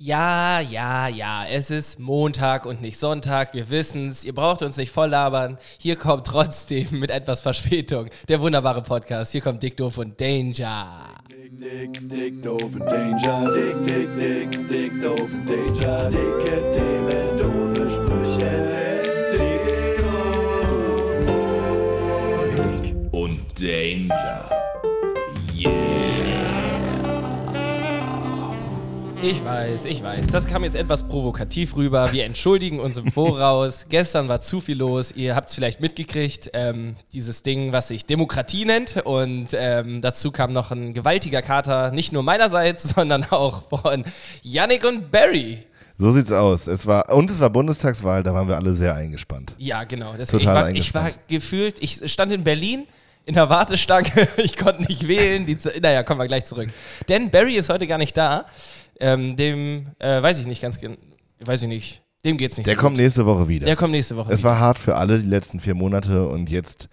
Ja, ja, ja, es ist Montag und nicht Sonntag, wir wissen's, ihr braucht uns nicht voll labern. Hier kommt trotzdem mit etwas Verspätung der wunderbare Podcast. Hier kommt Dick Doof und Danger. Dick, dick, doof und Danger. Dick, dick, dick, dick, doof und Danger. Dicke Themen, doofe Sprüche. Dick und Danger. Ich weiß, ich weiß. Das kam jetzt etwas provokativ rüber. Wir entschuldigen uns im Voraus. Gestern war zu viel los. Ihr habt es vielleicht mitgekriegt. Ähm, dieses Ding, was sich Demokratie nennt. Und ähm, dazu kam noch ein gewaltiger Kater. Nicht nur meinerseits, sondern auch von Yannick und Barry. So sieht's aus. Es war, und es war Bundestagswahl, da waren wir alle sehr eingespannt. Ja, genau. Deswegen, Total ich, war, ich eingespannt. war gefühlt, ich stand in Berlin in der Wartestange. Ich konnte nicht wählen. Die, naja, kommen wir gleich zurück. Denn Barry ist heute gar nicht da. Ähm, dem, äh, weiß ich nicht ganz genau, weiß ich nicht. Dem geht's nicht Der so kommt gut. nächste Woche wieder. Der kommt nächste Woche. es wieder. war hart für alle die letzten vier Monate und jetzt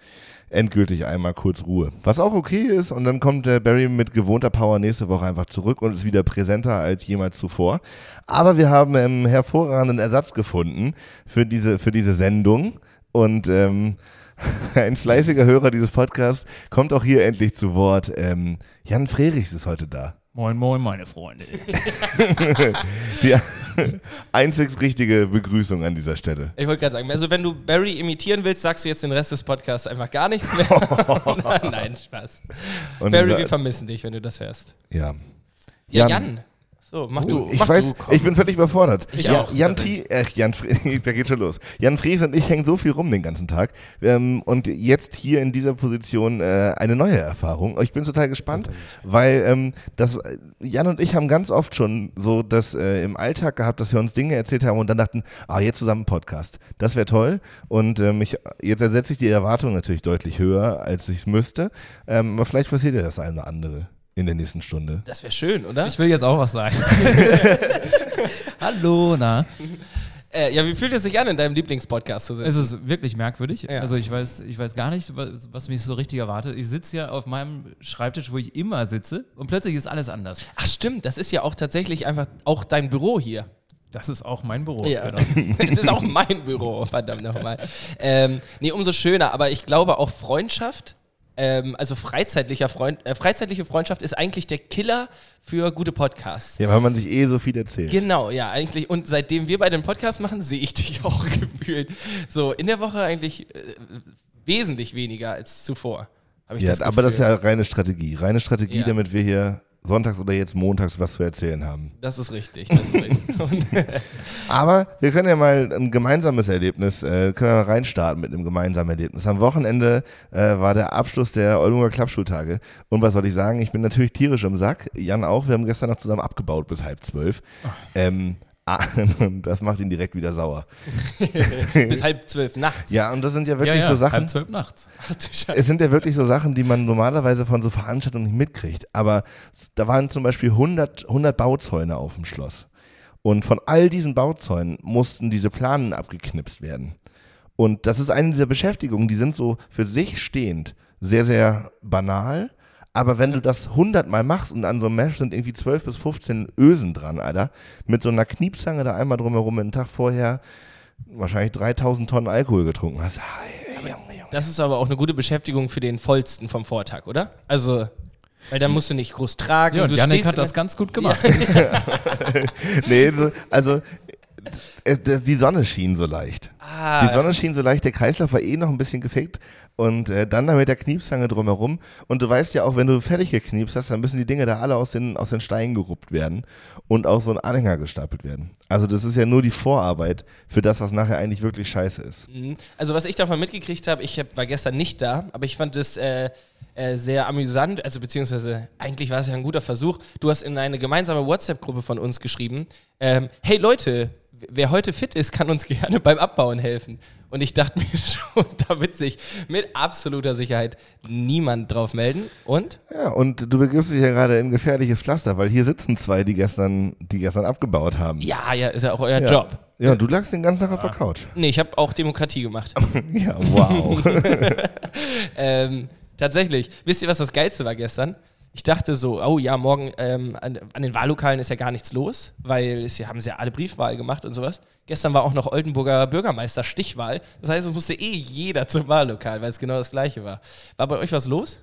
endgültig einmal kurz Ruhe. Was auch okay ist und dann kommt der Barry mit gewohnter Power nächste Woche einfach zurück und ist wieder präsenter als jemals zuvor. Aber wir haben einen hervorragenden Ersatz gefunden für diese, für diese Sendung und ähm, ein fleißiger Hörer dieses Podcasts kommt auch hier endlich zu Wort. Ähm, Jan Frerichs ist heute da. Moin, moin, meine Freunde. Die einzig richtige Begrüßung an dieser Stelle. Ich wollte gerade sagen, also wenn du Barry imitieren willst, sagst du jetzt den Rest des Podcasts einfach gar nichts mehr. Nein, Spaß. Und Barry, wir vermissen dich, wenn du das hörst. ja. Ja, Jan. Jan. So, mach du. Ich mach weiß, du, ich bin völlig überfordert. Ich Ja- auch. Jan T, äh, Jan da geht schon los. Jan Fries und ich hängen so viel rum den ganzen Tag. Ähm, und jetzt hier in dieser Position äh, eine neue Erfahrung. Ich bin total gespannt, weil ähm, das, äh, Jan und ich haben ganz oft schon so das äh, im Alltag gehabt, dass wir uns Dinge erzählt haben und dann dachten, ah, jetzt zusammen Podcast. Das wäre toll. Und ähm, ich, jetzt setze ich die Erwartung natürlich deutlich höher, als ich es müsste. Ähm, aber vielleicht passiert ja das eine oder andere in der nächsten Stunde. Das wäre schön, oder? Ich will jetzt auch was sagen. Hallo, na. Äh, ja, wie fühlt es sich an, in deinem Lieblingspodcast zu sitzen? Es ist wirklich merkwürdig. Ja. Also ich weiß, ich weiß gar nicht, was, was mich so richtig erwartet. Ich sitze hier auf meinem Schreibtisch, wo ich immer sitze und plötzlich ist alles anders. Ach stimmt, das ist ja auch tatsächlich einfach auch dein Büro hier. Das ist auch mein Büro. Ja. Genau. Es ist auch mein Büro, verdammt nochmal. Ähm, nee, umso schöner, aber ich glaube auch Freundschaft, ähm, also freizeitlicher Freund, äh, freizeitliche Freundschaft ist eigentlich der Killer für gute Podcasts. Ja, weil man sich eh so viel erzählt. Genau, ja, eigentlich. Und seitdem wir beide den Podcast machen, sehe ich dich auch gefühlt. So in der Woche eigentlich äh, wesentlich weniger als zuvor. Ja, das aber das ist ja reine Strategie. Reine Strategie, Ja. damit wir hier sonntags oder jetzt montags was zu erzählen haben. Das ist richtig. Das ist richtig. Aber wir können ja mal ein gemeinsames Erlebnis, äh, können wir mal reinstarten mit einem gemeinsamen Erlebnis. Am Wochenende äh, war der Abschluss der Oldenburger Klappschultage. Und was soll ich sagen? Ich bin natürlich tierisch im Sack. Jan auch. Wir haben gestern noch zusammen abgebaut bis halb zwölf. Ähm, das macht ihn direkt wieder sauer. bis halb zwölf nachts. Ja, und das sind ja Ja, wirklich ja, so Sachen. halb zwölf nachts. Es sind ja wirklich so Sachen, die man normalerweise von so Veranstaltungen nicht mitkriegt. Aber da waren zum Beispiel 100, 100 Bauzäune auf dem Schloss. Und von all diesen Bauzäunen mussten diese Planen abgeknipst werden. Und das ist eine dieser Beschäftigungen, die sind so für sich stehend sehr, sehr banal. Aber wenn du das 100 Mal machst und an so einem Mesh sind irgendwie 12 bis 15 Ösen dran, Alter, mit so einer Kniepzange da einmal drumherum, einen Tag vorher wahrscheinlich 3000 Tonnen Alkohol getrunken hast. Junge. Das ist aber auch eine gute Beschäftigung für den vollsten vom Vortag, oder? Also, weil dann musst du nicht groß tragen. Ja, und du Janik hat das ganz gut gemacht. Nee, so, also äh, die Sonne schien so leicht. Ah, Die Sonne schien so leicht, der Kreislauf war eh noch ein bisschen gefickt und äh, dann da mit der Kniepzange drumherum. Und du weißt ja auch, wenn du fertig gekniepst hast, dann müssen die Dinge da alle aus den, aus den Steinen geruppt werden und auf so einen Anhänger gestapelt werden. Also das ist ja nur die Vorarbeit für das, was nachher eigentlich wirklich scheiße ist. Mhm. Also was ich davon mitgekriegt habe, ich hab, war gestern nicht da, aber ich fand es äh, äh, sehr amüsant, also beziehungsweise eigentlich war es ja ein guter Versuch. Du hast in eine gemeinsame WhatsApp-Gruppe von uns geschrieben, ähm, hey Leute, wer heute fit ist, kann uns gerne beim Abbauen helfen. Und ich dachte mir schon, da wird sich mit absoluter Sicherheit niemand drauf melden. Und? Ja, und du begibst dich ja gerade in gefährliches Pflaster, weil hier sitzen zwei, die gestern, die gestern abgebaut haben. Ja, ja, ist ja auch euer Ja. Job. Ja, und du lagst den ganzen Tag auf der Couch. Nee, ich habe auch Demokratie gemacht. Ja, wow. ähm, tatsächlich. Wisst ihr, was das Geilste war gestern? Ich dachte so, oh ja, morgen ähm, an, an den Wahllokalen ist ja gar nichts los, weil es, ja, haben sie ja alle Briefwahl gemacht und sowas. Gestern war auch noch Oldenburger Bürgermeister Stichwahl. Das heißt, es musste eh jeder zum Wahllokal, weil es genau das gleiche war. War bei euch was los?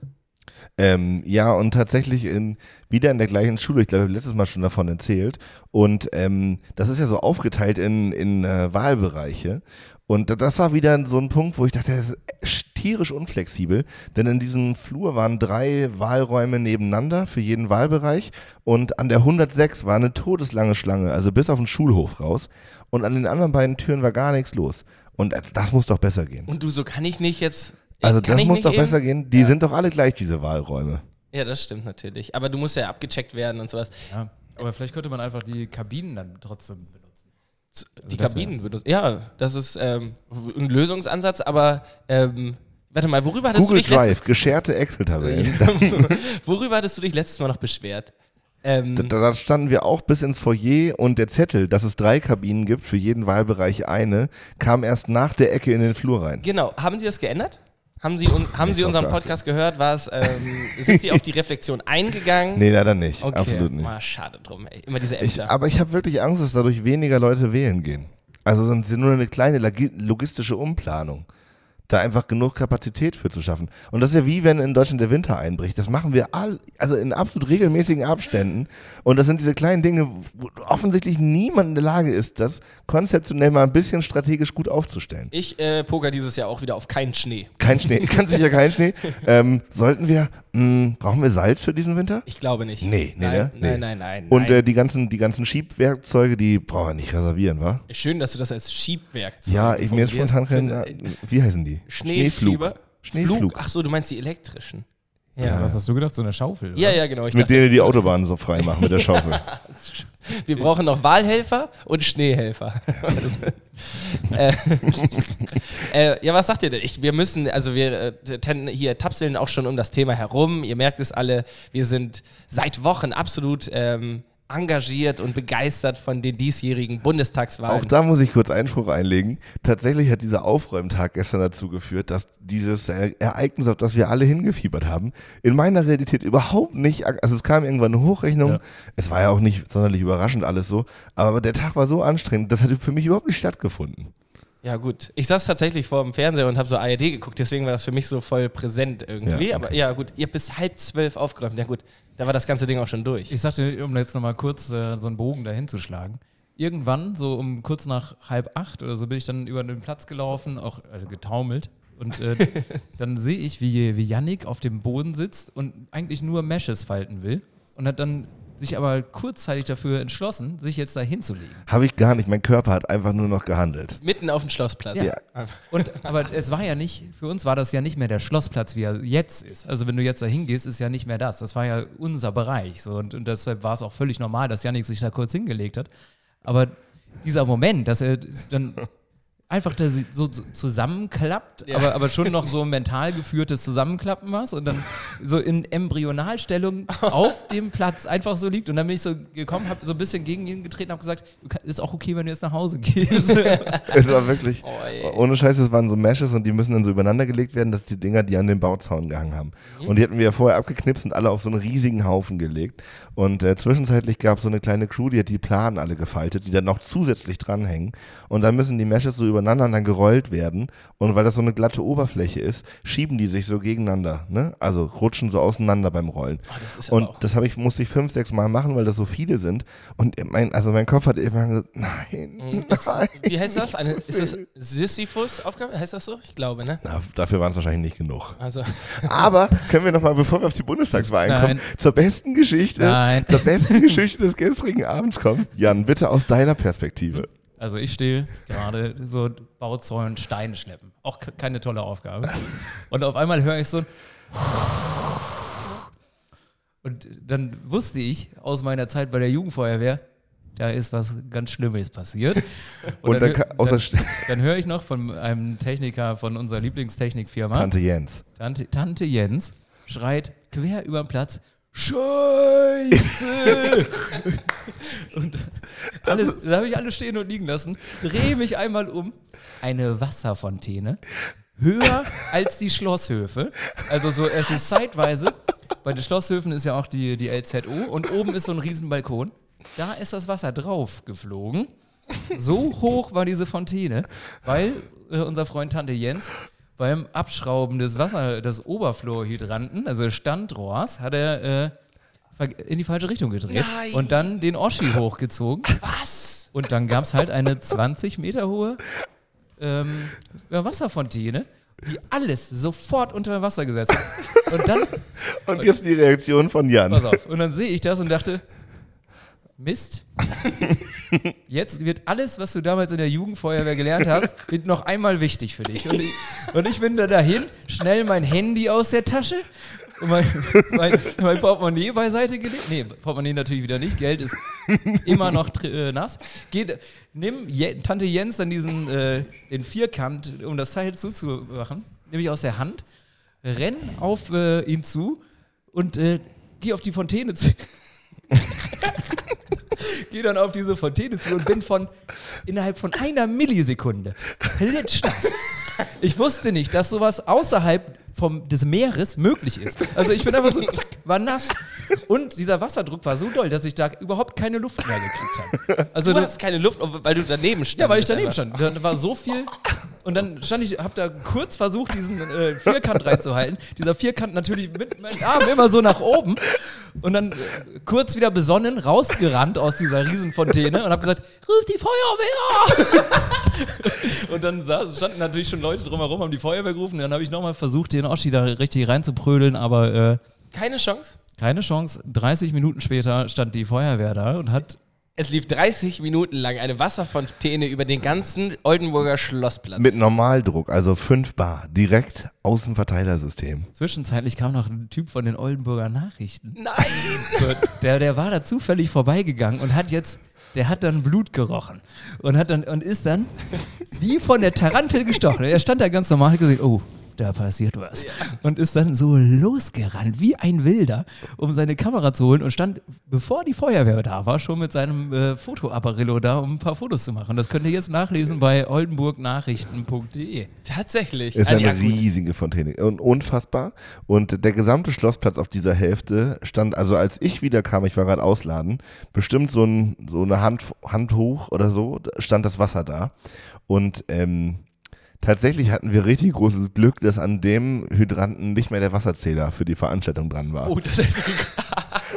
Ähm, ja, und tatsächlich in, wieder in der gleichen Schule. Ich glaube, ich habe letztes Mal schon davon erzählt. Und ähm, das ist ja so aufgeteilt in, in äh, Wahlbereiche. Und da- das war wieder so ein Punkt, wo ich dachte, das ist tierisch unflexibel. Denn in diesem Flur waren drei Wahlräume nebeneinander für jeden Wahlbereich. Und an der 106 war eine todeslange Schlange, also bis auf den Schulhof raus. Und an den anderen beiden Türen war gar nichts los. Und äh, das muss doch besser gehen. Und du, so kann ich nicht jetzt. Also das muss doch eben? besser gehen. Die Ja. sind doch alle gleich, diese Wahlräume. Ja, das stimmt natürlich. Aber du musst ja abgecheckt werden und sowas. Ja. Aber vielleicht könnte man einfach die Kabinen dann trotzdem benutzen. Z- Die Kabinen benutzen. Ja, das ist ähm, ein Lösungsansatz, aber ähm, warte mal, worüber hattest Google du dich letztes Drive, gescherte Excel-Tabellen. Worüber hattest du dich letztes Mal noch beschwert? Ähm, Da, da standen wir auch bis ins Foyer und der Zettel, dass es drei Kabinen gibt, für jeden Wahlbereich eine, kam erst nach der Ecke in den Flur rein. genau, haben Sie das geändert? Haben Sie, un haben Sie unseren. Podcast gehört? Ähm, sind Sie auf die Reflexion eingegangen? Nee, leider nicht. okay. Absolut nicht. Mal schade drum, ey. Immer diese Ich, Ämter. aber ich habe wirklich Angst, dass dadurch weniger Leute wählen gehen. Also sind sie nur eine kleine logistische Umplanung. Da einfach genug Kapazität für zu schaffen. Und das ist ja wie wenn in Deutschland der Winter einbricht. Das machen wir all, also in absolut regelmäßigen Abständen. Und das sind diese kleinen Dinge, wo offensichtlich niemand in der Lage ist, das konzeptionell mal ein bisschen strategisch gut aufzustellen. ich äh, poker dieses Jahr auch wieder auf keinen Schnee. Kein Schnee, ganz sicher kein Schnee. Ähm, sollten wir, mh, brauchen wir Salz für diesen Winter? Ich glaube nicht. Nee, nee, nein, ne? Nee. nein, nein, nein. Und äh, die ganzen, die ganzen Schiebwerkzeuge, die brauchen wir nicht reservieren, wa? Schön, dass du das als Schiebwerkzeug Ja, ich, mir formulierst. spontan kein, äh, wie heißen die? Schneeflug. Schneeflug. Flug. Ach so, du meinst die elektrischen. Ja, Also, was hast du gedacht? So eine Schaufel? ja, oder? ja, genau. Ich Mit dachte, denen die Autobahnen so frei machen mit der Schaufel. wir brauchen noch Wahlhelfer und Schneehelfer. äh, äh, ja, was sagt ihr denn? Ich, wir müssen, also wir äh, hier tapseln auch schon um das Thema herum. Ihr merkt es alle, wir sind seit Wochen absolut ähm, engagiert und begeistert von den diesjährigen Bundestagswahlen. Auch da muss ich kurz Einspruch einlegen. Tatsächlich hat dieser Aufräumtag gestern dazu geführt, dass dieses Ereignis, auf das wir alle hingefiebert haben, in meiner Realität überhaupt nicht, also es kam irgendwann eine Hochrechnung, Ja. es war ja auch nicht sonderlich überraschend alles so, aber der Tag war so anstrengend, das hatte für mich überhaupt nicht stattgefunden. Ja, gut. Ich saß tatsächlich vor dem Fernseher und habe so ARD geguckt, deswegen war das für mich so voll präsent irgendwie. Ja, Aber ja, gut, ihr habt bis halb zwölf aufgeräumt. Ja, gut, da war das ganze Ding auch schon durch. Ich sagte, um jetzt nochmal kurz äh, so einen Bogen dahin zu schlagen. Irgendwann, so um kurz nach halb acht oder so, bin ich dann über den Platz gelaufen, auch also getaumelt. Und äh, dann sehe ich, wie, wie Yannick auf dem Boden sitzt und eigentlich nur Meshes falten will. Und hat dann sich aber kurzzeitig dafür entschlossen, sich jetzt da hinzulegen. Habe ich gar nicht, mein Körper hat einfach nur noch gehandelt. Mitten auf dem Schlossplatz. Ja. Und, aber es war ja nicht, für uns war das ja nicht mehr der Schlossplatz, wie er jetzt ist. Also wenn du jetzt da hingehst, ist ja nicht mehr das. Das war ja unser Bereich. So. Und, und deshalb war es auch völlig normal, dass Yannick sich da kurz hingelegt hat. Aber dieser Moment, dass er dann einfach da so so zusammenklappt, Ja. aber, aber schon noch so mental geführtes Zusammenklappen war und dann so in Embryonalstellung auf dem Platz einfach so liegt. Und dann bin ich so gekommen, habe so ein bisschen gegen ihn getreten, habe gesagt, ist auch okay, wenn du jetzt nach Hause gehst. Es war wirklich, Oi. ohne Scheiß, es waren so Meshes und die müssen dann so übereinander gelegt werden, dass die Dinger, die an den Bauzaun gehangen haben. Und die hatten wir ja vorher abgeknipst und alle auf so einen riesigen Haufen gelegt. Und äh, zwischenzeitlich gab es so eine kleine Crew, die hat die Planen alle gefaltet, die dann noch zusätzlich dranhängen. Und dann müssen die Meshes so übereinander dann gerollt werden. Und weil das so eine glatte Oberfläche ist, schieben die sich so gegeneinander. Ne? Also rutschen so auseinander beim Rollen. Oh, das Und das habe ich, musste ich fünf, sechs Mal machen, weil das so viele sind. Und mein, also mein Kopf hat immer gesagt, nein, Ist, nein. wie heißt das? Eine, ist das Sisyphus-Aufgabe? Heißt das so? Ich glaube, ne? Na, dafür waren es wahrscheinlich nicht genug. Also, Aber können wir nochmal, bevor wir auf die Bundestagswahl kommen, zur besten Geschichte, Nein. zur besten Geschichte des gestrigen Abends kommen? Jan, bitte aus deiner Perspektive. Also ich stehe gerade so Bauzäunen, Steine schleppen. Auch ke- keine tolle Aufgabe. Und auf einmal höre ich so ein und dann wusste ich aus meiner Zeit bei der Jugendfeuerwehr, da ist was ganz Schlimmes passiert. Und dann, dann, dann, St- dann höre ich noch von einem Techniker von unserer Lieblingstechnikfirma, Tante Jens. Tante, Tante Jens, schreit quer über den Platz, Scheiße! und alles, da habe ich alles stehen und liegen lassen, drehe mich einmal um, eine Wasserfontäne, höher als die Schlosshöfe, also so, es ist zeitweise bei den Schlosshöfen ist ja auch die, die LZO und oben ist so ein Riesenbalkon. Da ist das Wasser drauf geflogen. So hoch war diese Fontäne, weil äh, unser Freund Tante Jens beim Abschrauben des Wasser, des Oberflorhydranten, also Standrohrs, hat er äh, in die falsche Richtung gedreht Nein. und dann den Oschi hochgezogen. Was? Und dann gab es halt eine 20 Meter hohe ähm, Wasserfontäne, die alles sofort unter Wasser gesetzt hat. Und dann, Und jetzt die Reaktion von Jan. pass auf, und dann sehe ich das und dachte, Mist. Jetzt wird alles, was du damals in der Jugendfeuerwehr gelernt hast, wird noch einmal wichtig für dich. Und ich, und ich bin da dahin, schnell mein Handy aus der Tasche und mein, mein, mein Portemonnaie beiseite gelegt. Nee, Portemonnaie natürlich wieder nicht. Geld ist immer noch äh, nass. Geht, nimm Je Tante Jens dann diesen äh, den Vierkant, um das Teil zuzumachen, nehme ich aus der Hand, renn auf äh, ihn zu und äh, geh auf die Fontäne zu. Gehe dann auf diese Fontäne zu und bin von innerhalb von einer Millisekunde klitschnass. Ich wusste nicht, dass sowas außerhalb vom, des Meeres möglich ist. Also ich bin einfach so, zack, war nass. Und dieser Wasserdruck war so doll, dass ich da überhaupt keine Luft mehr gekriegt habe. Also Du das, hast keine Luft, weil du daneben standest. ja, weil ich daneben stand. Da war so viel. Und dann stand ich, hab da kurz versucht, diesen äh, Vierkant reinzuhalten. Dieser Vierkant natürlich mit meinen Armen immer so nach oben. Und dann äh, kurz wieder besonnen rausgerannt aus dieser Riesenfontäne und hab gesagt, ruf die Feuerwehr! und dann saß, standen natürlich schon Leute drumherum, haben die Feuerwehr gerufen. Dann habe ich nochmal versucht, den Oschi da richtig reinzuprödeln, aber äh, Keine Chance. keine Chance. 30 Minuten später stand die Feuerwehr da und hat Es lief 30 Minuten lang eine Wasserfontäne über den ganzen Oldenburger Schlossplatz. Mit Normaldruck, also 5 Bar, direkt aus dem Verteilersystem. Zwischenzeitlich kam noch ein Typ von den Oldenburger Nachrichten. Nein! So, der, der war da zufällig vorbeigegangen und hat jetzt, der hat dann Blut gerochen und hat dann und ist dann wie von der Tarantel gestochen. Er stand da ganz normal und hat gesehen, oh, da passiert was. Und ist dann so losgerannt, wie ein Wilder, um seine Kamera zu holen und stand, bevor die Feuerwehr da war, schon mit seinem äh, Fotoapparillo da, um ein paar Fotos zu machen. Das könnt ihr jetzt nachlesen bei oldenburgnachrichten.de. Tatsächlich. Ist eine ja, riesige Fontäne. Und unfassbar. Und der gesamte Schlossplatz auf dieser Hälfte stand, also als ich wieder kam, ich war gerade ausladen, bestimmt so, ein, so eine Hand, Hand hoch oder so, stand das Wasser da. Und ähm, tatsächlich hatten wir richtig großes Glück, dass an dem Hydranten nicht mehr der Wasserzähler für die Veranstaltung dran war. Oh, das,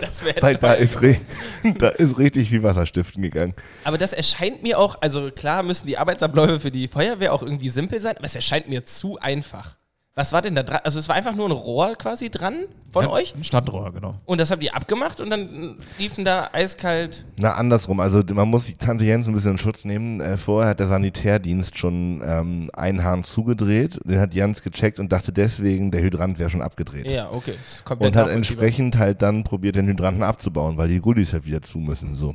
das wäre Weil da ist, da ist richtig viel Wasserstiften gegangen. Aber das erscheint mir auch, also klar müssen die Arbeitsabläufe für die Feuerwehr auch irgendwie simpel sein, aber es erscheint mir zu einfach. Was war denn da dran? Also es war einfach nur ein Rohr quasi dran von Ja, euch Ein Standrohr, genau. und das habt ihr abgemacht und dann liefen da eiskalt. Na, andersrum. Also man muss die Tante Jens ein bisschen in Schutz nehmen. Äh, vorher hat der Sanitärdienst schon ähm, einen Hahn zugedreht. Den hat Jens gecheckt und dachte deswegen, der Hydrant wäre schon abgedreht. Ja, okay. Und hat entsprechend halt dann probiert, den Hydranten abzubauen, weil die Gullis halt wieder zu müssen. So.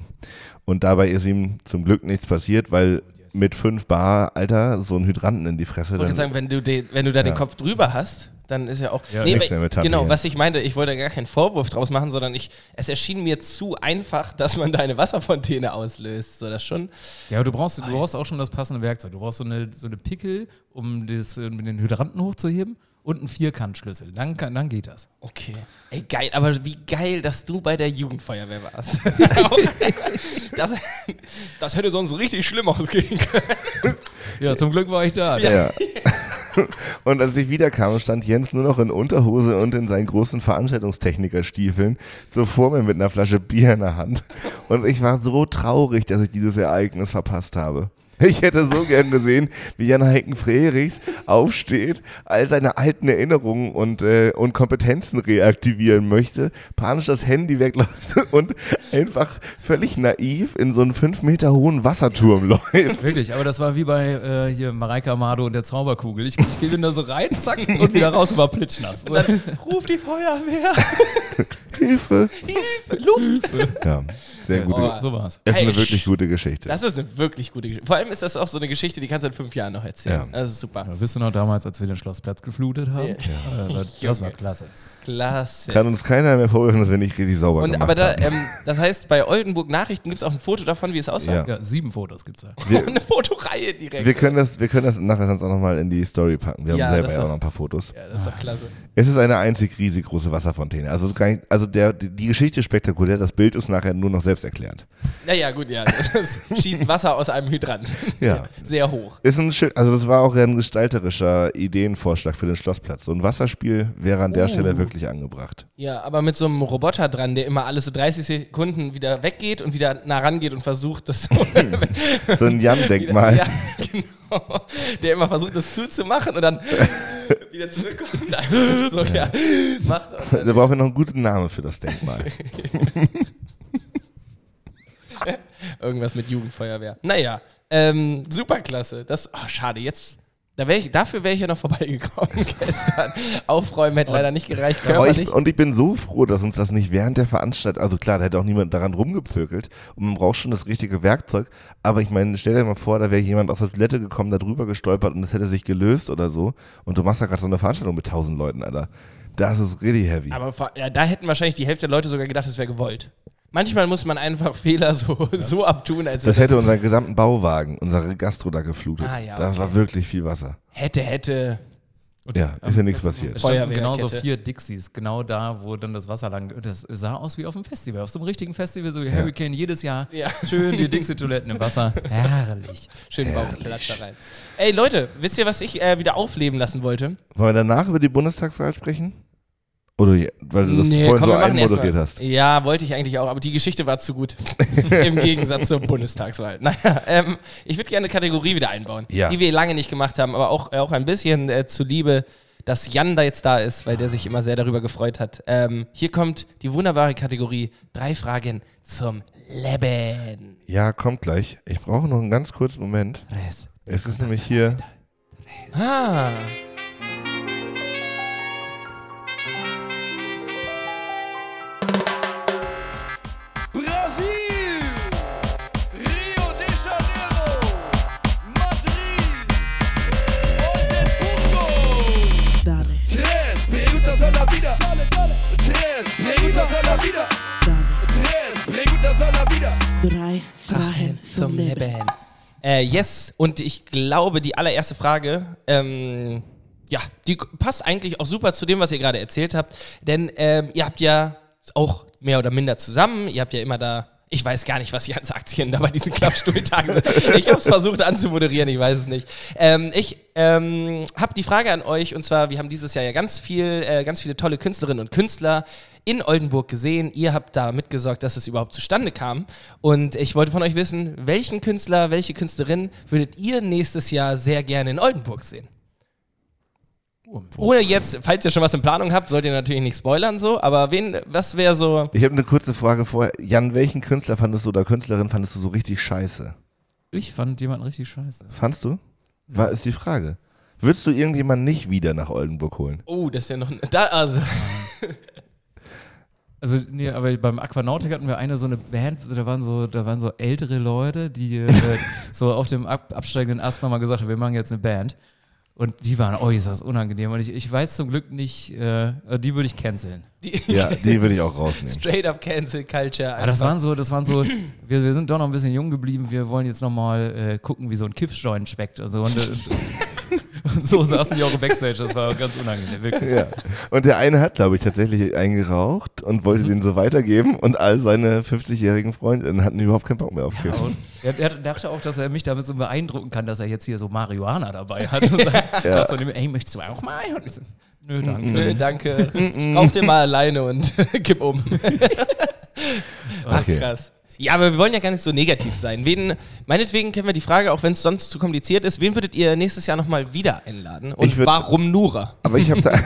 Und dabei ist ihm zum Glück nichts passiert, weil mit 5 Bar, Alter, so ein Hydranten in die Fresse. Ich wollte sagen, wenn du, den, wenn du da den Ja. Kopf drüber hast, dann ist ja auch. Ja, nee, aber- genau, was ich meinte, ich wollte gar keinen Vorwurf draus machen, sondern ich, es erschien mir zu einfach, dass man da eine Wasserfontäne auslöst. So, das schon. Ja, aber du brauchst, du brauchst auch schon das passende Werkzeug. Du brauchst so eine, so eine Pickel, um das, äh, den Hydranten hochzuheben und einen Vierkantschlüssel. Dann, kann, dann geht das. Okay. Ey, geil, aber wie geil, dass du bei der Jugendfeuerwehr warst. das, das hätte sonst richtig schlimm ausgehen können. Ja, zum Glück war ich da. ja. Und als ich wiederkam, stand Jens nur noch in Unterhose und in seinen großen Veranstaltungstechnikerstiefeln so vor mir mit einer Flasche Bier in der Hand. Und ich war so traurig, dass ich dieses Ereignis verpasst habe. Ich hätte so gern gesehen, wie Jan Heiken Frerichs aufsteht, all seine alten Erinnerungen und, äh, und Kompetenzen reaktivieren möchte, panisch das Handy wegläuft und einfach völlig naiv in so einen fünf Meter hohen Wasserturm läuft. Wirklich, aber das war wie bei äh, hier Mareike Amado und der Zauberkugel. Ich, ich gehe da so rein, zack, und wieder raus und war plitschnass. Ruf die Feuerwehr. Hilfe! Hilfe, Luft. Ja, sehr gute. Oh. so war's. Es ist eine wirklich gute Geschichte. Das ist eine wirklich gute Geschichte. Vor allem ist das auch so eine Geschichte, die kannst du in fünf Jahren noch erzählen. Ja. Das ist super. Ja, wisst du noch damals, als wir den Schlossplatz geflutet haben? Ja. Das war klasse. Klasse. Kann uns keiner mehr vorwerfen, dass wir nicht richtig sauber Und, gemacht aber da, ähm, das heißt, bei Oldenburg Nachrichten gibt es auch ein Foto davon, wie es aussah. Ja. Ja, sieben Fotos gibt's da. Wir- Eine Fotoreihe direkt. Wir können das, wir können das nachher sonst auch nochmal in die Story packen. Wir Ja, haben selber ja auch noch ein paar Fotos. ja, das ist doch klasse. Es ist eine einzig riesig große Wasserfontäne. Also, es nicht, also der, die, Geschichte ist spektakulär, das Bild ist nachher nur noch selbsterklärend. Naja, gut, ja. Das schießt Wasser aus einem Hydrant. Ja. Sehr hoch. Ist ein schön, also das war auch ein gestalterischer Ideenvorschlag für den Schlossplatz. So ein Wasserspiel wäre an der Oh. Stelle wirklich angebracht. Ja, aber mit so einem Roboter dran, der immer alle so 30 Sekunden wieder weggeht und wieder nah rangeht und versucht, das so So ein Jan-Denkmal. Ja, genau. Der immer versucht, das zuzumachen und dann wieder zurückkommt. So, ja, macht und dann Da brauchen wir noch einen guten Namen für das Denkmal. irgendwas mit Jugendfeuerwehr. Naja, ähm, superklasse. Das, ah, schade, jetzt. Da wär ich, dafür wäre ich ja noch vorbeigekommen gestern. Aufräumen hätte leider nicht gereicht, ich, und ich bin so froh, dass uns das nicht während der Veranstaltung, also klar, da hätte auch niemand daran rumgepökelt und man braucht schon das richtige Werkzeug, aber ich meine, stell dir mal vor, da wäre jemand aus der Toilette gekommen, da drüber gestolpert und es hätte sich gelöst oder so und du machst da gerade so eine Veranstaltung mit tausend Leuten, Alter. Das ist really heavy. Aber ja, da hätten wahrscheinlich die Hälfte der Leute sogar gedacht, es wäre gewollt. Manchmal muss man einfach Fehler so, so abtun, als das hätte unseren gesamten Bauwagen, unsere Gastro da geflutet. Ah, ja, Da okay. war wirklich viel Wasser. hätte, hätte. Und, Ja, ist ja nichts passiert. Es standen genauso vier Dixies, genau da, wo dann das Wasser lang. Das sah aus wie auf einem Festival, auf so einem richtigen Festival, so wie Hurricane jedes Jahr. Ja. Schön die Dixie-Toiletten im Wasser. Herrlich. Schön Bauchplatz da rein. Ey Leute, wisst ihr, was ich äh, wieder aufleben lassen wollte? Wollen wir danach über die Bundestagswahl sprechen? Oder weil du das Nee, vorhin komm, so einmoderiert hast. Ja, wollte ich eigentlich auch, aber die Geschichte war zu gut. Im Gegensatz zur Bundestagswahl. Naja, ähm, ich würde gerne eine Kategorie wieder einbauen, Ja. die wir lange nicht gemacht haben, aber auch, auch ein bisschen äh, zuliebe, dass Jan da jetzt da ist, weil der sich immer sehr darüber gefreut hat. Ähm, hier kommt die wunderbare Kategorie: drei Fragen zum Leben. Ja, kommt gleich. Ich brauche noch einen ganz kurzen Moment. Es ist nämlich hier. Ah. Leben. Äh, yes, und ich glaube, die allererste Frage, ähm, ja, die passt eigentlich auch super zu dem, was ihr gerade erzählt habt. Denn ähm, ihr habt ja auch mehr oder minder zusammen, ihr habt ja immer da. Ich weiß gar nicht, was als Aktien da bei diesen Klappstuhltagen sind. Ich habe es versucht anzumoderieren, ich weiß es nicht. Ähm, ich ähm, habe die Frage an euch, und zwar, wir haben dieses Jahr ja ganz viel, äh, ganz viele tolle Künstlerinnen und Künstler in Oldenburg gesehen. Ihr habt da mitgesorgt, dass es überhaupt zustande kam. Und ich wollte von euch wissen, welchen Künstler, welche Künstlerin würdet ihr nächstes Jahr sehr gerne in Oldenburg sehen? Ohne jetzt, falls ihr schon was in Planung habt, sollt ihr natürlich nicht spoilern so, aber wen, was wäre so. Ich habe eine kurze Frage vorher. Jan, welchen Künstler fandest du oder Künstlerin fandest du so richtig scheiße? Ich fand jemanden richtig scheiße. Fandst du? War ist die Frage. Würdest du irgendjemanden nicht wieder nach Oldenburg holen? Oh, das ist ja noch. Da, also, Also, nee, aber beim Aquanautik hatten wir eine so eine Band, da waren so, da waren so ältere Leute, die äh, so auf dem ab, absteigenden Ast nochmal gesagt haben, wir machen jetzt eine Band. Und die waren äußerst unangenehm. Und ich, ich weiß zum Glück nicht, äh, die würde ich canceln. die, Ja, die würde ich auch rausnehmen. Straight up Cancel Culture. Aber das waren so, das waren so, wir, wir sind doch noch ein bisschen jung geblieben, wir wollen jetzt nochmal äh, gucken, wie so ein Kiffjoint schmeckt und so. Und, äh, und so saßen die auch im Backstage, das war ganz unangenehm, wirklich. Ja. Und der eine hat, glaube ich, tatsächlich eingeraucht und wollte den so weitergeben und all seine 50-jährigen Freundinnen hatten überhaupt keinen Bock mehr auf Kiff. Und er, er dachte auch, dass er mich damit so beeindrucken kann, dass er jetzt hier so Marihuana dabei hat. Und sagt, Ja. ja. ey, möchtest du auch mal? Und ich so, nö, danke. Nö, danke. Rauch den mal alleine und kipp um. Ach, Okay. krass. Ja, aber wir wollen ja gar nicht so negativ sein. Wen, meinetwegen kennen wir die Frage, auch wenn es sonst zu kompliziert ist, wen würdet ihr nächstes Jahr nochmal wieder einladen? Und würd- warum Nura? Aber ich habe da.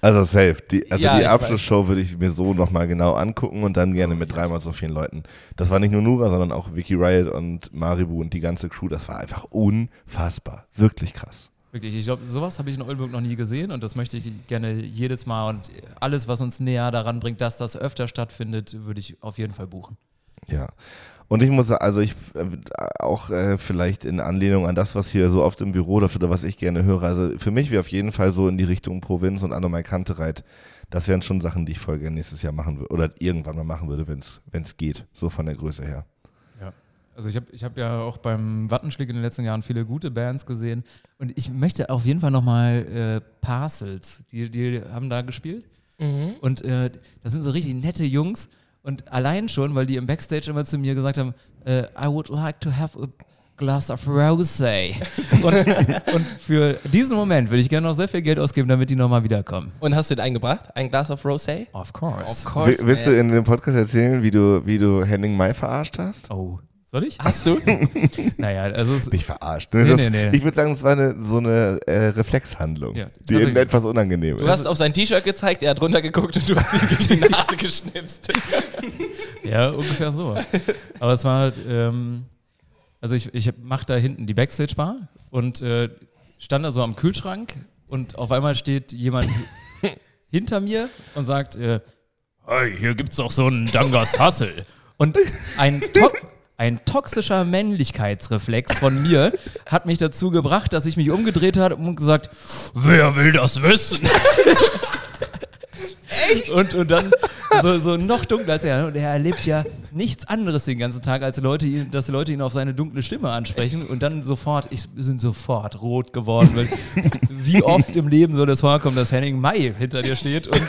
also safe. Die, also Ja, die Abschlussshow würde ich mir so nochmal genau angucken und dann gerne mit dreimal so vielen Leuten. Das war nicht nur Nura, sondern auch Vicky Riot und Maribu und die ganze Crew. Das war einfach unfassbar. Wirklich krass. Wirklich, ich glaube, sowas habe ich in Oldenburg noch nie gesehen und das möchte ich gerne jedes Mal und alles, was uns näher daran bringt, dass das öfter stattfindet, würde ich auf jeden Fall buchen. Ja. Und ich muss also ich äh, auch äh, vielleicht in Anlehnung an das, was hier so oft im Büro läuft oder was ich gerne höre. Also für mich wäre auf jeden Fall so in die Richtung Provinz und Anno Kantereit. Das wären schon Sachen, die ich voll gerne nächstes Jahr machen würde oder irgendwann mal machen würde, wenn es geht, so von der Größe her. Also ich habe ich hab ja auch beim Wattenschläg in den letzten Jahren viele gute Bands gesehen und ich möchte auf jeden Fall nochmal äh, Parcels, die, die haben da gespielt und äh, das sind so richtig nette Jungs und allein schon, weil die im Backstage immer zu mir gesagt haben, äh, I would like to have a glass of rosé. und, und für diesen Moment würde ich gerne noch sehr viel Geld ausgeben, damit die nochmal wiederkommen. Und hast du den eingebracht? Ein Glas of Rosé? Of course. course, Will- Willst du in dem Podcast erzählen, wie du, wie du Henning Mai verarscht hast? Oh, soll ich? Hast du? Naja, also es, Mich verarscht. Ne? Nee, Das- nee, nee. Ich würde sagen, es war eine, so eine äh, Reflexhandlung, Ja, die eben etwas unangenehm Du ist. hast auf sein T-Shirt gezeigt, er hat runtergeguckt und du hast ihm in die Nase geschnipst. Ja, ungefähr so. Aber es war halt, ähm, also ich, ich mach da hinten die Backstage-Bar und äh, stand da so am Kühlschrank und auf einmal steht jemand hinter mir und sagt, äh, hey, hier gibt's doch so einen Dangas Hassel. Und ein, to ein toxischer Männlichkeitsreflex von mir hat mich dazu gebracht, dass ich mich umgedreht habe und gesagt, wer will das wissen? Und, und dann so, so noch dunkler als er. Und er erlebt ja nichts anderes den ganzen Tag, als Leute ihn, dass Leute ihn auf seine dunkle Stimme ansprechen. Und dann sofort, ich bin sofort rot geworden. Weil wie oft im Leben soll das vorkommen, dass Henning May hinter dir steht und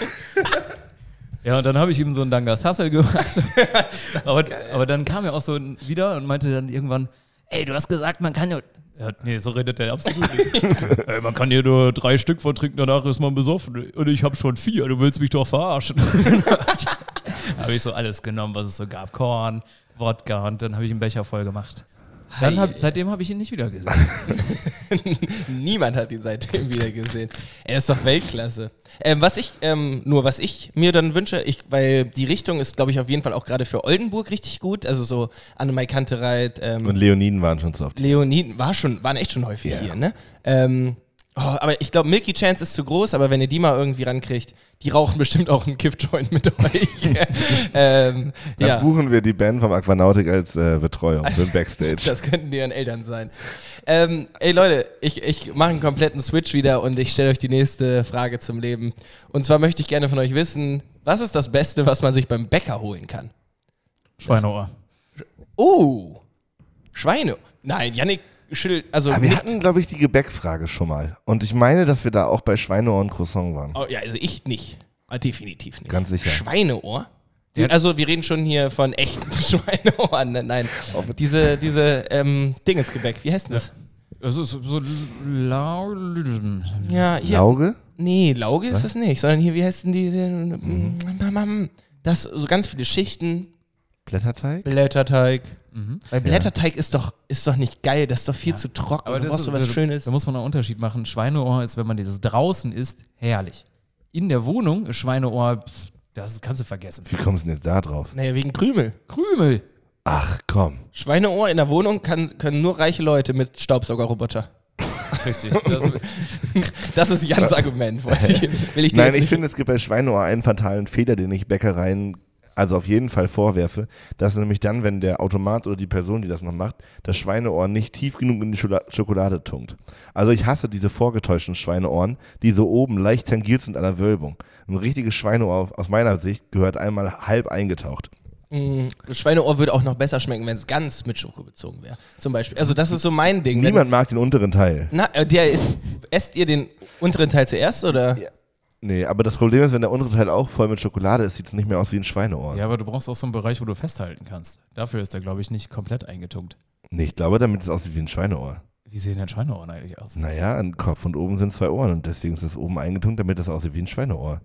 ja, und dann habe ich ihm so einen Dangas Hassel gemacht. aber, aber dann kam er auch so wieder und meinte dann irgendwann, ey, du hast gesagt, man kann ja. Ja, nee, so redet er absolut nicht. ey, man kann hier nur drei Stück von trinken, danach ist man besoffen. Und ich habe schon vier, du willst mich doch verarschen. habe ich so alles genommen, was es so gab. Korn, Wodka und dann habe ich einen Becher voll gemacht. Dann hab, seitdem habe ich ihn nicht wieder gesehen. Niemand hat ihn seitdem wieder gesehen. Er ist doch Weltklasse. Ähm, was ich, ähm, nur was ich mir dann wünsche, ich, weil die Richtung ist, glaube ich, auf jeden Fall auch gerade für Oldenburg richtig gut. Also so Annemai Kantereit, ähm, Und Leoniden waren schon so oft. Leoniden war schon, waren echt schon häufig hier, ne? Ähm, oh, aber ich glaube, Milky Chance ist zu groß, aber wenn ihr die mal irgendwie rankriegt, die rauchen bestimmt auch einen Kiff-Joint mit euch. ähm, Dann ja, buchen wir die Band vom Aquanautik als äh, Betreuung für den Backstage. das könnten deren Eltern sein. Ähm, ey Leute, ich, ich mache einen kompletten Switch wieder und ich stelle euch die nächste Frage zum Leben. Und zwar möchte ich gerne von euch wissen, was ist das Beste, was man sich beim Bäcker holen kann? Schweineohr. Oh, Schweine. Nein, Yannick schüttelt, also Aber wir hatten, glaube ich, die Gebäckfrage schon mal. Und ich meine, dass wir da auch bei Schweineohr und Croissant waren. Oh, ja, also ich nicht. Ah, Definitiv nicht. Ganz sicher. Schweineohr? Die, also wir reden schon hier von echten Schweineohren. Nein, nein. Diese, diese ähm, Dingensgebäck, wie heißt denn das? Es ist so lau. Ja, hier. Lauge? Nee, Lauge ist es nicht, sondern hier, wie heißt denn die? die das so ganz viele Schichten, Blätterteig? Blätterteig. Weil Blätterteig ist doch, ist doch nicht geil, das ist doch viel zu trocken. Aber du das brauchst ist, so was da, Schönes. Da muss man einen Unterschied machen. Schweineohr ist, wenn man dieses draußen isst, herrlich. In der Wohnung ist Schweineohr, pff, das kannst du vergessen. Wie kommst du denn jetzt da drauf? Naja, wegen Krümel. Krümel. Ach komm. Schweineohr in der Wohnung kann, können nur reiche Leute mit Staubsaugerroboter. Richtig. Das, Das ist Jans Argument. Ich, will ich Nein, ich finde, es gibt bei Schweineohr einen fatalen Fehler, den ich Bäckereien also auf jeden Fall vorwerfe. Das ist nämlich dann, wenn der Automat oder die Person, die das noch macht, das Schweineohr nicht tief genug in die Schokolade tunkt. Also ich hasse diese vorgetäuschten Schweineohren, die so oben leicht tangiert sind an der Wölbung. Ein richtiges Schweineohr aus meiner Sicht gehört einmal halb eingetaucht. Mm, Schweineohr würde auch noch besser schmecken, wenn es ganz mit Schoko bezogen wäre. Zum Beispiel. Also das ist so mein Ding. Wenn- Niemand mag den unteren Teil. Na, äh, der ist. Esst ihr den unteren Teil zuerst oder? Nee, aber das Problem ist, wenn der untere Teil auch voll mit Schokolade ist, sieht es nicht mehr aus wie ein Schweineohr. ja, aber du brauchst auch so einen Bereich, wo du festhalten kannst. Dafür ist der, glaube ich, nicht komplett eingetunkt. Nee, ich glaube, damit es aussieht wie ein Schweineohr. Wie sehen denn Schweineohren eigentlich aus? Naja, ein Kopf und oben sind zwei Ohren und deswegen ist es oben eingetunkt, damit es aussieht wie ein Schweineohr.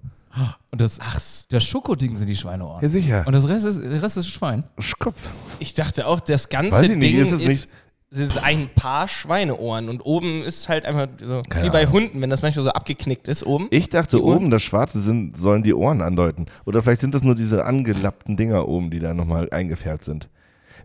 Und das, Ach, das Schokoding sind die Schweineohren. Ja, sicher. Und das Rest ist, der Rest ist Schwein. Schkopf. ich dachte auch, das ganze Weiß ich nicht, Ding ist ist, es ist ein paar Schweineohren und oben ist halt einfach so, Keine wie bei Ahnung. Hunden, wenn das manchmal so abgeknickt ist oben. Ich dachte, Die oben das Schwarze sind, sollen die Ohren andeuten. Oder vielleicht sind das nur diese angelappten Dinger oben, die da nochmal eingefärbt sind.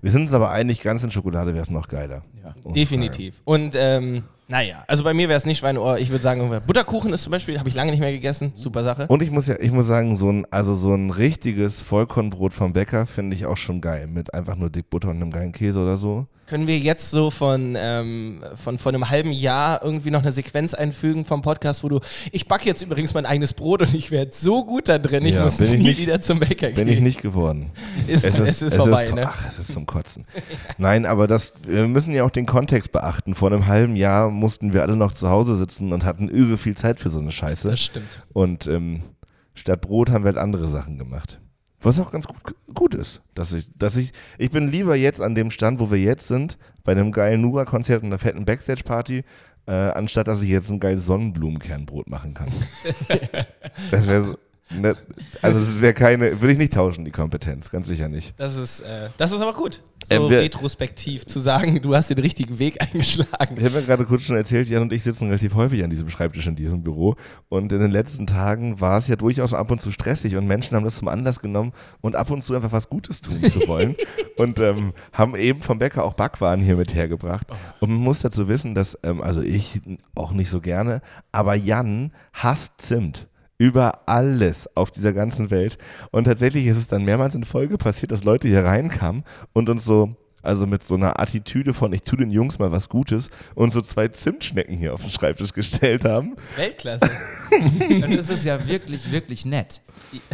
Wir sind uns aber einig, ganz in Schokolade wäre es noch geiler. Ja. Definitiv. Und ähm, Naja, also bei mir wäre es nicht Schweineohr. Ich würde sagen, Butterkuchen ist zum Beispiel, habe ich lange nicht mehr gegessen. Super Sache. Und ich muss ja, ich muss sagen, so ein, also so ein richtiges Vollkornbrot vom Bäcker finde ich auch schon geil. Mit einfach nur dick Butter und einem geilen Käse oder so. Können wir jetzt so von, ähm, von, von einem halben Jahr irgendwie noch eine Sequenz einfügen vom Podcast, wo du, ich backe jetzt übrigens mein eigenes Brot und ich werde so gut da drin, ich Ja, muss bin ich nie nicht- wieder zum Bäcker Bin gehen. ich nicht geworden. Ist, es ist, vorbei, to- ne? Ach, es ist zum Kotzen. Nein, aber das, wir müssen ja auch den Kontext beachten. Vor einem halben Jahr mussten wir alle noch zu Hause sitzen und hatten irre viel Zeit für so eine Scheiße. Das stimmt. Und ähm, statt Brot haben wir halt andere Sachen gemacht. Was auch ganz gut, gut ist. Dass ich, dass ich, ich bin lieber jetzt an dem Stand, wo wir jetzt sind, bei einem geilen Nura-Konzert und einer fetten Backstage-Party, äh, anstatt dass ich jetzt ein geiles Sonnenblumenkernbrot machen kann. das wäre so, ne, also das wäre keine, würde ich nicht tauschen, die Kompetenz, ganz sicher nicht. Das ist, äh, das ist aber gut. So Ähm, wir- retrospektiv zu sagen, du hast den richtigen Weg eingeschlagen. Ich habe ja gerade kurz schon erzählt, Jan und ich sitzen relativ häufig an diesem Schreibtisch in diesem Büro. Und in den letzten Tagen war es ja durchaus ab und zu stressig und Menschen haben das zum Anlass genommen und ab und zu einfach was Gutes tun zu wollen. und ähm, haben eben vom Bäcker auch Backwaren hier mit hergebracht. Und man muss dazu wissen, dass, ähm, also ich auch nicht so gerne, aber Jan hasst Zimt. Über alles auf dieser ganzen Welt. Und tatsächlich ist es dann mehrmals in Folge passiert, dass Leute hier reinkamen und uns so, also mit so einer Attitüde von, ich tue den Jungs mal was Gutes und so zwei Zimtschnecken hier auf den Schreibtisch gestellt haben. Weltklasse. Dann ist es ja wirklich, wirklich nett.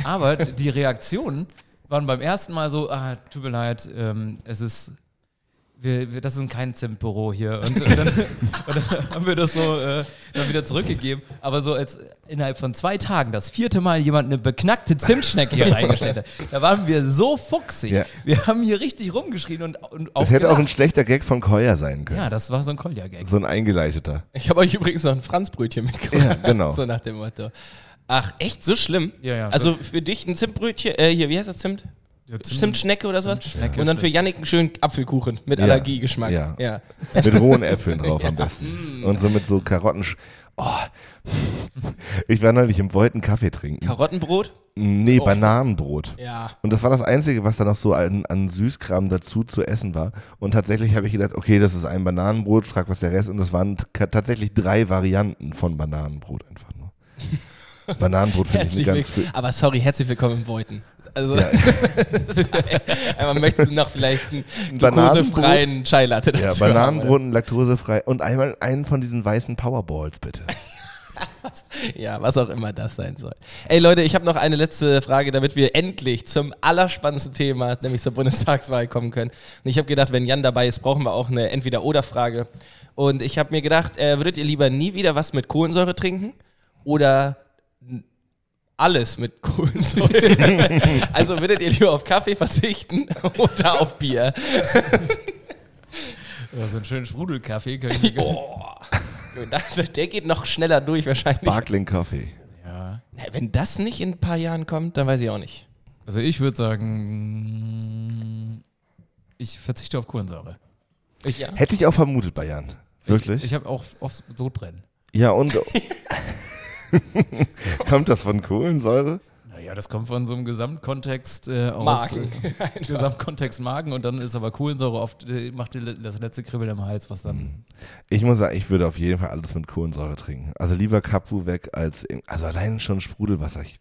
Aber die Reaktionen waren beim ersten Mal so, ah, tut mir leid, ähm, es ist, wir, wir, das ist kein Zimtbüro hier. Und, äh, dann, und dann haben wir das so äh, dann wieder zurückgegeben. Aber so als innerhalb von zwei Tagen das vierte Mal jemand eine beknackte Zimtschnecke hier reingestellt hat, da waren wir so fuchsig. Ja. Wir haben hier richtig rumgeschrien und, und auch Das hätte auch ein gelacht. schlechter Gag von Koya sein können. Ja, das war so ein Kolja-Gag. So ein eingeleiteter. Ich habe euch übrigens noch ein Franzbrötchen mitgebracht. Ja, genau. So nach dem Motto. Ach, echt? So schlimm? Ja, ja. Also für dich ein Zimtbrötchen, äh, hier, wie heißt das Zimt? Zimtschnecke oder sowas? Zimtschnecke Und dann für Yannick einen schönen Apfelkuchen mit Ja. Allergiegeschmack. Ja. ja. Mit rohen Äpfeln drauf am besten. Und so mit so Karotten. Oh. Ich war neulich im Wollten Kaffee trinken. Karottenbrot? Nee, Oh. Bananenbrot. Ja. Und das war das Einzige, was da noch so an, an Süßkram dazu zu essen war. Und tatsächlich habe ich gedacht, okay, das ist ein Bananenbrot, frag was der Rest. Und das waren tatsächlich drei Varianten von Bananenbrot einfach nur. Bananenbrot finde ich nicht ganz willkommen. Aber sorry, herzlich willkommen im Beuten. Also, Ja. einmal möchtest du noch vielleicht einen glukosefreien Chai Latte dazu Ja, haben, Bananenbrot, und laktosefrei und einmal einen von diesen weißen Powerballs, bitte. Ja, was auch immer das sein soll. Ey Leute, ich habe noch eine letzte Frage, damit wir endlich zum allerspannendsten Thema, nämlich zur Bundestagswahl kommen können. Und ich habe gedacht, wenn Jan dabei ist, brauchen wir auch eine Entweder-Oder-Frage. Und ich habe mir gedacht, äh, würdet ihr lieber nie wieder was mit Kohlensäure trinken oder alles mit Kohlensäure? also würdet ihr lieber auf Kaffee verzichten oder auf Bier? Ja, so einen schönen Sprudelkaffee. Können wir Oh. Der geht noch schneller durch wahrscheinlich. Sparkling Coffee. ja. Na, Wenn das nicht in ein paar Jahren kommt, dann weiß ich auch nicht. Also ich würde sagen, ich verzichte auf Kohlensäure. Ich, Ja. Hätte ich auch vermutet bei Jan. Wirklich? Ich, ich habe auch oft Sodbrennen. ja, und kommt das von Kohlensäure? Naja, das kommt von so einem Gesamtkontext äh, aus. Magen. Äh, Gesamtkontext Magen und dann ist aber Kohlensäure oft, äh, macht die, das letzte Kribbeln im Hals, was dann. Ich muss sagen, ich würde auf jeden Fall alles mit Kohlensäure trinken. Also lieber Kapu weg als, also allein schon Sprudelwasser. Ich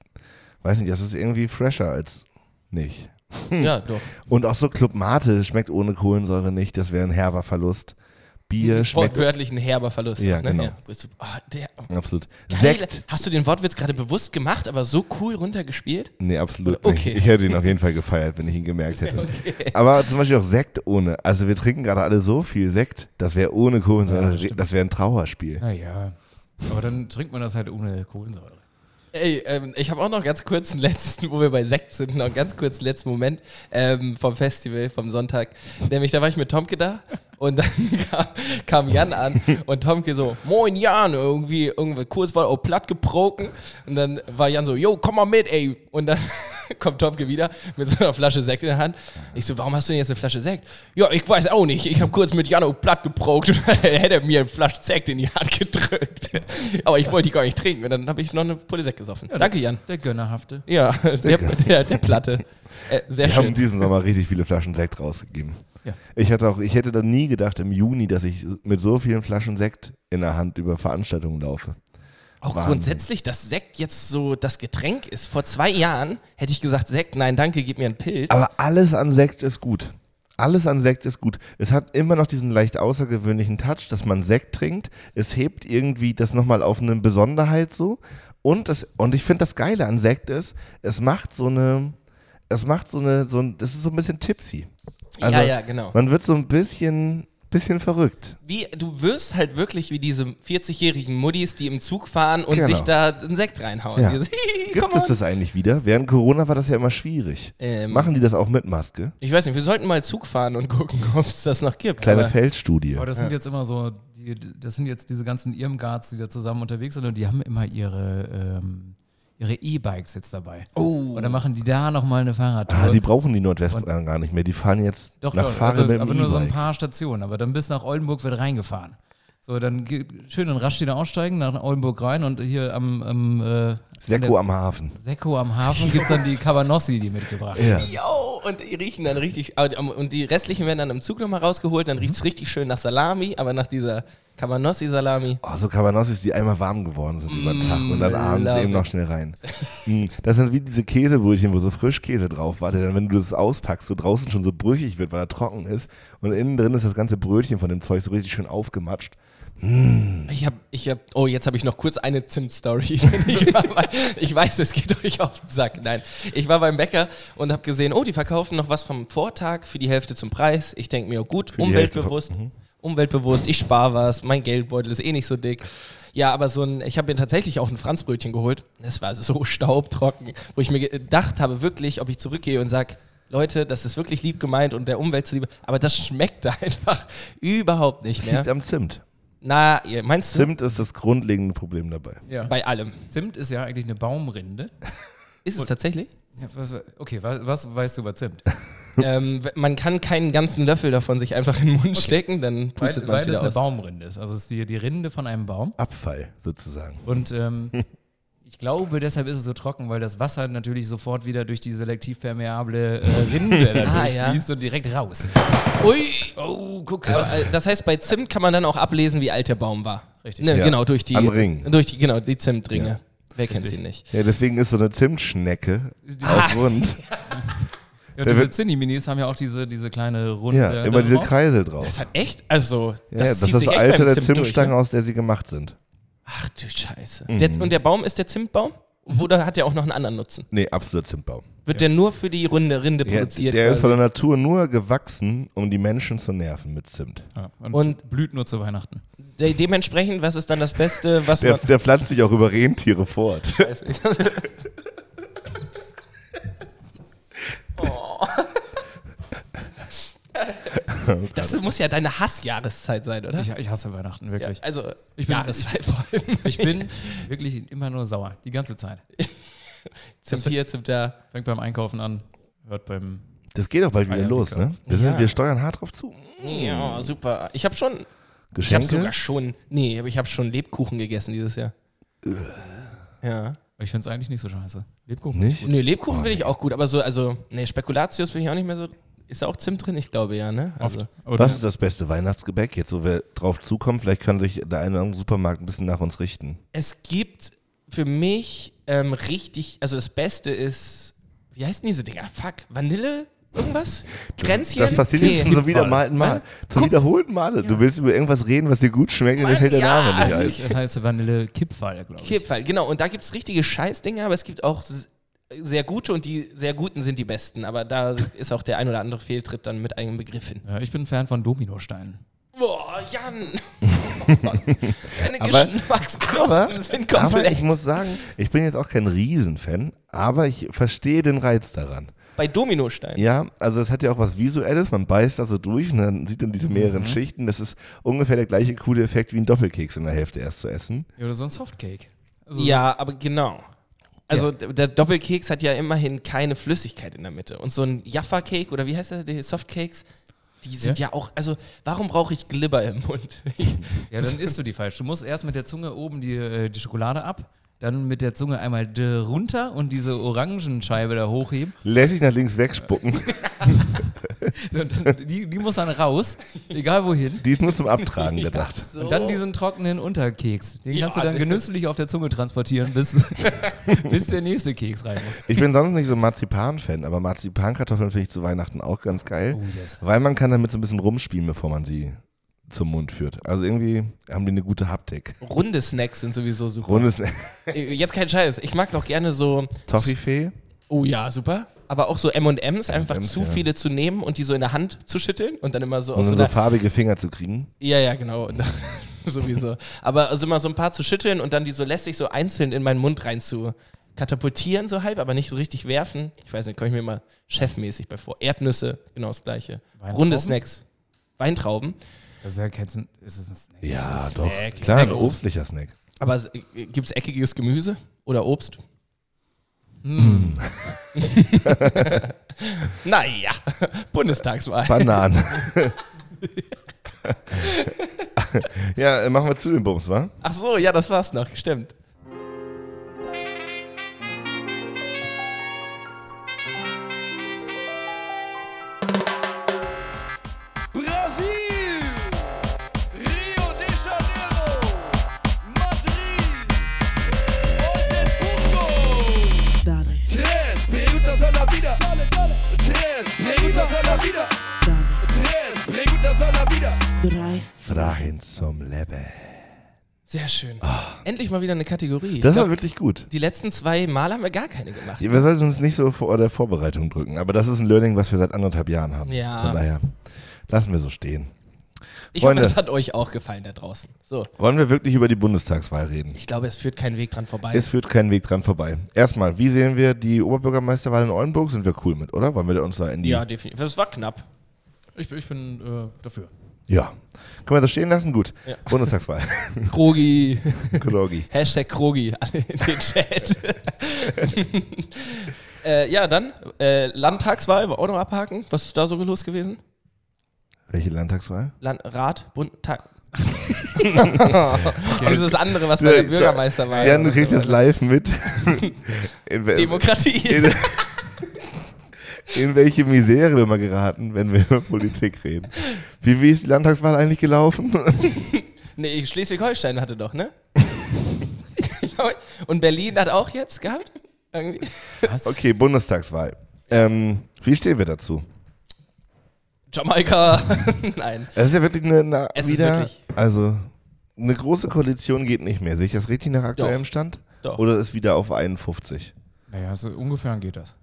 weiß nicht, das ist irgendwie fresher als nicht. Ja, doch. Und auch so Club Mate schmeckt ohne Kohlensäure nicht, das wäre ein herber Verlust. Bier schmeckt Wortwörtlich ein herber Verlust. Ja, ne? genau. so- ah, der, absolut. Geil. Sekt? Hast du den Wortwitz gerade bewusst gemacht, aber so cool runtergespielt? Nee, absolut Okay. nicht. Ich hätte ihn auf jeden Fall gefeiert, wenn ich ihn gemerkt hätte. Aber zum Beispiel auch Sekt ohne. Also wir trinken gerade alle so viel Sekt, das wäre ohne Kohlensäure, Ja, das wäre ein Trauerspiel. Naja. Aber dann trinkt man das halt ohne Kohlensäure. Ey, ähm, ich habe auch noch ganz kurz einen letzten, wo wir bei Sekt sind, noch einen ganz kurz einen letzten Moment ähm, vom Festival, vom Sonntag. Nämlich, da war ich mit Tomke da und dann kam, kam Jan an und Tomke so, moin Jan, irgendwie, irgendwie kurz war auch platt gebroken und dann war Jan so, yo, komm mal mit, ey. Und dann kommt Tomke wieder mit so einer Flasche Sekt in der Hand. Ich so, warum hast du denn jetzt eine Flasche Sekt? Ja, ich weiß auch nicht. Ich habe kurz mit Jano platt geprokt und dann hätte er mir eine Flasche Sekt in die Hand gedrückt. Aber ich wollte die gar nicht trinken. Und dann habe ich noch eine Pulle Sekt gesoffen. Danke, Jan. Der Gönnerhafte. Ja, der, der, der Platte. Äh, sehr Wir haben schön. diesen Sommer richtig viele Flaschen Sekt rausgegeben. Ja. Ich hatte auch, ich hätte dann nie gedacht im Juni, dass ich mit so vielen Flaschen Sekt in der Hand über Veranstaltungen laufe. Auch Wahnsinn. grundsätzlich, dass Sekt jetzt so das Getränk ist. Vor zwei Jahren hätte ich gesagt, Sekt, nein, danke, gib mir einen Pilz. Aber alles an Sekt ist gut. Alles an Sekt ist gut. Es hat immer noch diesen leicht außergewöhnlichen Touch, dass man Sekt trinkt. Es hebt irgendwie das nochmal auf eine Besonderheit so. Und, es, und ich finde das Geile an Sekt ist, es macht so eine, es macht so eine, so ein, das ist so ein bisschen tipsy. Also ja, ja, genau. Man wird so ein bisschen, bisschen verrückt. Wie, du wirst halt wirklich wie diese 40-jährigen Muddis, die im Zug fahren und Genau. sich da einen Sekt reinhauen. Ja. Gibt es das eigentlich wieder? Während Corona war das ja immer schwierig. Ähm, Machen die das auch mit Maske? Ich weiß nicht, wir sollten mal Zug fahren und gucken, ob es das noch gibt. Kleine Aber- Feldstudie. Aber das sind jetzt immer so, die, das sind jetzt diese ganzen Irmgards, die da zusammen unterwegs sind und die haben immer ihre ähm, ihre E-Bikes jetzt dabei. Oh. Und dann machen die da nochmal eine Fahrradtour. Ah, die brauchen die Nordwestbahn gar nicht mehr. Die fahren jetzt Doch, nach doch, also, mit dem aber nur so ein paar Stationen. Aber dann bis nach Oldenburg wird reingefahren. So, dann schön in rasch wieder aussteigen, nach Oldenburg rein und hier am, am äh, Sekko am Hafen. Sekko am Hafen gibt es dann die Cabanossi, die mitgebracht Ja. werden. Jo, und die riechen dann richtig, und die restlichen werden dann im Zug nochmal rausgeholt, dann riecht es richtig schön nach Salami, aber nach dieser Cabanossi-Salami. Oh, so Cabanossis, die einmal warm geworden sind über den Tag und dann abends eben noch schnell rein. Mm, das sind wie diese Käsebrötchen, wo so Frischkäse drauf war, der dann, wenn du das auspackst, so draußen schon so brüchig wird, weil er trocken ist. Und innen drin ist das ganze Brötchen von dem Zeug so richtig schön aufgematscht. Ich hab, ich hab, oh, jetzt habe ich noch kurz eine Zimt-Story. ich, war bei- ich weiß, es geht euch auf den Sack. Nein, ich war beim Bäcker und habe gesehen, oh, die verkaufen noch was vom Vortag für die Hälfte zum Preis. Ich denke mir, oh, gut, die Hälfte umweltbewusst. mhm. Umweltbewusst, ich spare was, mein Geldbeutel ist eh nicht so dick. Ja, aber so ein, ich habe mir tatsächlich auch ein Franzbrötchen geholt. Es war so staubtrocken, wo ich mir gedacht habe, wirklich, ob ich zurückgehe und sage, Leute, das ist wirklich lieb gemeint und der Umwelt zuliebe, aber das schmeckt einfach überhaupt nicht Liegt mehr. am Zimt. Na, meinst du? Zimt ist das grundlegende Problem dabei. Ja. Bei allem. Zimt ist ja eigentlich eine Baumrinde. Ist es tatsächlich? Ja, was, okay, was, was weißt du über Zimt? ähm, man kann keinen ganzen Löffel davon sich einfach in den Mund stecken, dann pustet man weil es es wieder eine aus. Baumrinde ist. Also es ist die, die Rinde von einem Baum. Abfall sozusagen. Und ähm, ich glaube, deshalb ist es so trocken, weil das Wasser natürlich sofort wieder durch die selektiv permeable äh, Rinde Ah, ja. und direkt raus. Ui, oh, guck. Aber, äh, das heißt, bei Zimt kann man dann auch ablesen, wie alt der Baum war. Richtig. Ne, Ja. Genau, durch die, Am Ring. Durch die, genau, die Zimtringe. Ja. Wer kennt sie nicht? Ja, deswegen ist so eine Zimtschnecke auch rund. Ja, diese Zinni-Minis haben ja auch diese, diese kleine runde. Ja, immer diese drauf. Kreisel drauf. Das hat echt, also, Ja, das das, zieht ist das sich echt Alter beim der Zimt durch, Zimtstange, ne? aus der sie gemacht sind. Ach du Scheiße. Mhm. Der, und der Baum ist der Zimtbaum? Oder hat der auch noch einen anderen Nutzen? Nee, absoluter Zimtbaum. Wird der nur für die Runde Rinde Ja, produziert? der ist quasi? von der Natur nur gewachsen, um die Menschen zu nerven mit Zimt. Ja, und, Und- blüht nur zu Weihnachten. De dementsprechend, was ist dann das Beste, was Der, man. der pflanzt sich auch über Rentiere fort. Das muss ja deine Hassjahreszeit sein, oder? Ich, ich hasse Weihnachten, Ja, wirklich. also, Ich bin- Jahreszeit vor allem. Ich bin wirklich immer nur sauer, die ganze Zeit. Zimt hier, Zimt da. Fängt beim Einkaufen an, hört beim. Das geht auch bald wieder los, ne? Wir, sind, Ja. wir steuern hart drauf zu. Ja, super. Ich habe schon. Ich habe Geschenke. sogar schon. Nee, aber ich habe schon Lebkuchen gegessen dieses Jahr. Ja. Ich finde es eigentlich nicht so scheiße. Lebkuchen. Nicht? Nee, Lebkuchen finde ich auch gut, aber so, also, nee, Spekulatius bin ich auch nicht mehr so. Ist da auch Zimt drin? Ich glaube ja, ne? Also, Oft. Was ist das beste Weihnachtsgebäck? Jetzt, wo wir drauf zukommen, vielleicht kann sich der eine oder andere Supermarkt ein bisschen nach uns richten. es gibt für mich ähm, richtig, also das Beste ist, wie heißen diese Dinger? Fuck, Vanille? Irgendwas? Kränzchen? Das passiert jetzt schon so wieder mal Mal. Zum wiederholten Male. Du willst über irgendwas reden, was dir gut schmeckt, und dir Mann, fällt der ja, Name nicht also ein. Das, das heißt Vanille-Kipferl, glaube ich. Kipferl, genau. Und da gibt es richtige Scheißdinger, aber es gibt auch sehr gute und die sehr guten sind die besten. Aber da ist auch der ein oder andere Fehltritt dann mit einem Begriff hin. Ja, ich bin Fan von Dominosteinen. Boah, Jan! Deine Aber- Geschmacksknospen Aber, sind aber komplett. ich muss sagen, ich bin jetzt auch kein Riesenfan, aber ich verstehe den Reiz daran. Bei Dominostein. Ja, also es hat ja auch was Visuelles, man beißt da so durch und dann sieht man diese mehreren Schichten. Das ist ungefähr der gleiche coole Effekt wie ein Doppelkeks in der Hälfte erst zu essen. Ja, oder so ein Softcake. Also Ja, aber genau. Also d- der Doppelkeks hat ja immerhin keine Flüssigkeit in der Mitte. Und so ein Jaffa-Cake oder wie heißt der, die Softcakes, die sind ja, auch, also warum brauche ich Glibber im Mund? Ja, dann isst du die falsch. Du musst erst mit der Zunge oben die, äh, die Schokolade ab, dann mit der Zunge einmal runter und diese Orangenscheibe da hochheben. Lässig nach links wegspucken. Die, die muss dann raus, egal wohin. Die ist nur zum Abtragen gedacht. so. Und dann diesen trockenen Unterkeks. Den Ja, kannst du dann genüsslich auf der Zunge transportieren, bis, bis der nächste Keks rein muss. Ich bin sonst nicht so Marzipan-Fan, aber Marzipankartoffeln finde ich zu Weihnachten auch ganz geil. Oh, yes. Weil man kann damit so ein bisschen rumspielen, bevor man sie zum Mund führt. Also irgendwie haben die eine gute Haptik. Runde Snacks sind sowieso super. Rundes Äh, Jetzt kein Scheiß. Ich mag auch gerne so. Toffifee. Oh ja, super. Aber auch so M&M's, einfach M&Ms, zu ja. viele zu nehmen und die so in der Hand zu schütteln und dann immer so Und aus dann so farbige Finger zu kriegen. Ja, ja, genau. Und dann, sowieso. Aber also immer so ein paar zu schütteln und dann die so lässig so einzeln in meinen Mund rein zu katapultieren, so halb, aber nicht so richtig werfen. Ich weiß nicht, komme ich mir mal chefmäßig bei vor. Erdnüsse, genau das gleiche. Runde Snacks. Weintrauben. Das ist ja kein Sn- ist es ein Snack? Ja, ist doch. Snack, Klar, ein Snack. obstlicher Snack. Aber gibt es eckiges Gemüse oder Obst? Hm. naja, Bundestagswahl. Bananen. ja, machen wir zu den Bums, wa? Ach so, ja, das war's noch, stimmt. Preguntas a la vida. dale. Tres preguntas a la vida. Drei, Fragen zum Leben. Sehr schön. Endlich mal wieder eine Kategorie. Das war glaub, wirklich gut. die letzten zwei Mal haben wir gar keine gemacht. Wir sollten uns nicht so vor der Vorbereitung drücken, aber das ist ein Learning, was wir seit anderthalb Jahren haben. Ja. Von daher lassen wir so stehen. Ich Freunde. hoffe, es hat euch auch gefallen da draußen. So, Wollen wir wirklich über die Bundestagswahl reden? ich glaube, es führt kein Weg dran vorbei. Es führt kein Weg dran vorbei. Erstmal, wie sehen wir die Oberbürgermeisterwahl in Oldenburg? Sind wir cool mit, oder? Wollen wir uns da in die. ja, definitiv. Es war knapp. Ich, ich bin äh, dafür. Ja. Können wir das stehen lassen? Gut. Ja. Bundestagswahl. Krogi. Krogi. Hashtag Krogi in den Chat. äh, ja, dann äh, Landtagswahl, auch noch abhaken. Was ist da so los gewesen? Welche Landtagswahl? Land, Rat, Bund, Tag. Dieses andere, was bei der Bürgermeister war. Ja, du kriegst jetzt live mit. In, Demokratie. in, in welche Misere wir mal geraten, wenn wir über Politik reden. Wie, wie ist die Landtagswahl eigentlich gelaufen? nee, Schleswig-Holstein hatte doch, ne? Und Berlin hat auch jetzt gehabt? Okay, Bundestagswahl. Ähm, wie stehen wir dazu? Jamaika. Nein. Es ist ja wirklich eine, eine Es ist wieder, wirklich- also eine große Koalition geht nicht mehr. Sehe ich das richtig nach aktuellem Doch. Stand? Doch. Oder ist wieder auf 51? Naja, so ungefähr geht das.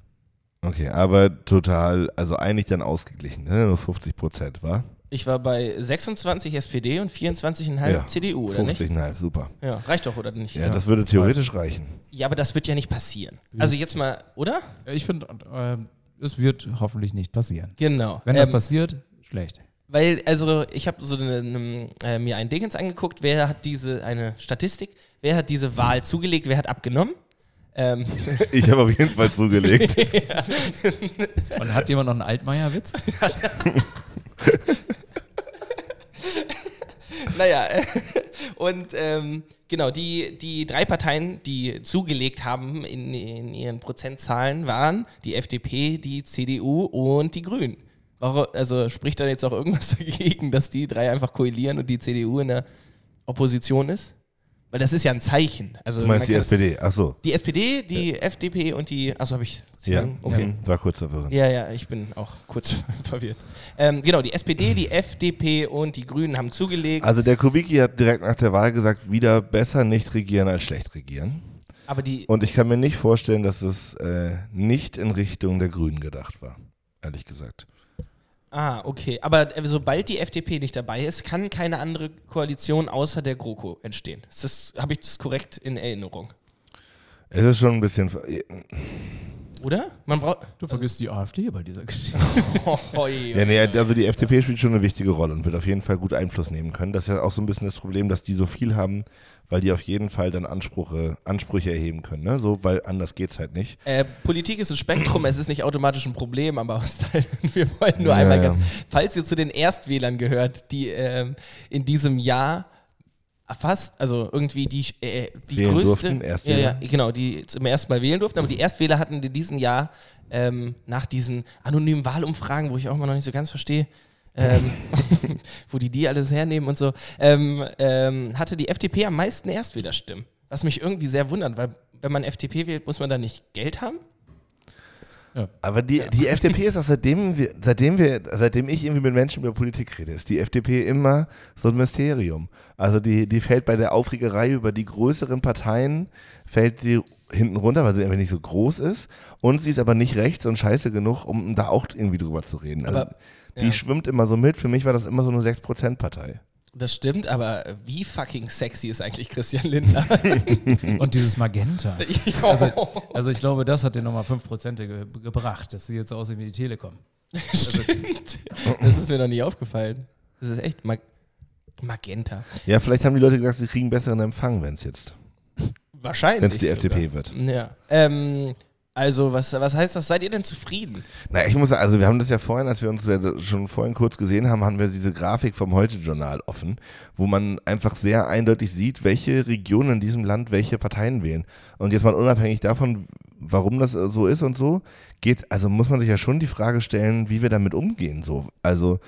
Okay, aber total, also eigentlich dann ausgeglichen, ne? nur 50 Prozent, war? Ich war bei 26 SPD und 24,5 Ja, CDU, oder nicht? 50,5, super. Ja, reicht doch, oder nicht? Ja, Ja. das würde theoretisch reichen. aber das wird ja nicht passieren. Also jetzt mal, oder? Ja, Ich finde, äh, es wird hoffentlich nicht passieren. Genau. Wenn das Ähm, passiert, schlecht. Weil, also, ich habe so eine, eine, äh, mir ein Dingens angeguckt, wer hat diese, eine Statistik, wer hat diese Wahl zugelegt, wer hat abgenommen. Ähm, Ich habe auf jeden Fall zugelegt. Und hat jemand noch einen Altmaier-Witz? naja, äh, und ähm, genau, die, die drei Parteien, die zugelegt haben in, in ihren Prozentzahlen, waren die FDP, die CDU und die Grünen. Also spricht da jetzt auch irgendwas dagegen, dass die drei einfach koalieren und die CDU in der Opposition ist? Weil das ist ja ein Zeichen. Also Du meinst die SPD? Ach so. Die SPD, die FDP und die. Achso, habe ich. Ja, Okay. mhm, war kurz verwirrend. Ja, ja, ich bin auch kurz verwirrt. Ähm, genau, die SPD, die FDP und die Grünen haben zugelegt. Also der Kubicki hat direkt nach der Wahl gesagt, wieder besser nicht regieren als schlecht regieren. Aber die. Und ich kann mir nicht vorstellen, dass es äh, nicht in Richtung der Grünen gedacht war. Ehrlich gesagt. Ah, okay. Aber äh, sobald die FDP nicht dabei ist, kann keine andere Koalition außer der GroKo entstehen. Ist das, Habe ich das korrekt in Erinnerung? Es ist schon ein bisschen. Oder? Man braucht. Du vergisst die AfD bei dieser Geschichte. Ja, nee, also die FDP spielt schon eine wichtige Rolle und wird auf jeden Fall gut Einfluss nehmen können. Das ist ja auch so ein bisschen das Problem, dass die so viel haben, weil die auf jeden Fall dann Ansprüche, Ansprüche erheben können. Ne? So, weil anders geht's halt nicht. Äh, Politik ist ein Spektrum, es ist nicht automatisch ein Problem, aber wir wollen nur Ja, einmal ganz. Falls ihr zu den Erstwählern gehört, die ähm, in diesem Jahr fast, also irgendwie die, äh, die Wählen größte. durften? Ja, ja, genau, die zum ersten Mal wählen durften, aber die Erstwähler hatten in diesem Jahr ähm, nach diesen anonymen Wahlumfragen, wo ich auch mal noch nicht so ganz verstehe, ähm, wo die die alles hernehmen und so, ähm, ähm, hatte die FDP am meisten Erstwählerstimmen. Was mich irgendwie sehr wundert, weil wenn man FDP wählt, muss man da nicht Geld haben? Aber die, die FDP ist auch seitdem wir, seitdem wir, seitdem ich irgendwie mit Menschen über Politik rede, ist die FDP immer so ein Mysterium. Also die, die fällt bei der Aufregerei über die größeren Parteien, fällt sie hinten runter, weil sie einfach nicht so groß ist. Und sie ist aber nicht rechts und scheiße genug, um da auch irgendwie drüber zu reden. Also Aber- die ja. schwimmt immer so mit. Für mich war das immer so eine 6%-Partei. Das stimmt, aber wie fucking sexy ist eigentlich Christian Lindner? Und dieses Magenta. also, Also ich glaube, das hat dir nochmal 5% ge gebracht, dass sie jetzt aussehen wie die Telekom. stimmt. Das ist mir noch nie aufgefallen. Das ist echt Mag Magenta. Ja, vielleicht haben die Leute gesagt, sie kriegen besseren Empfang, wenn es jetzt, Wahrscheinlich. wenn es die sogar. FDP wird. Ja. Ähm, also, was, was heißt das? Seid ihr denn zufrieden? Na, ich muss sagen, also wir haben das ja vorhin, als wir uns ja schon vorhin kurz gesehen haben, haben wir diese Grafik vom Heute-Journal offen, wo man einfach sehr eindeutig sieht, welche Regionen in diesem Land welche Parteien wählen. Und jetzt mal unabhängig davon, warum das äh, so ist und so, geht, also muss man sich ja schon die Frage stellen, wie wir damit umgehen, so. Also,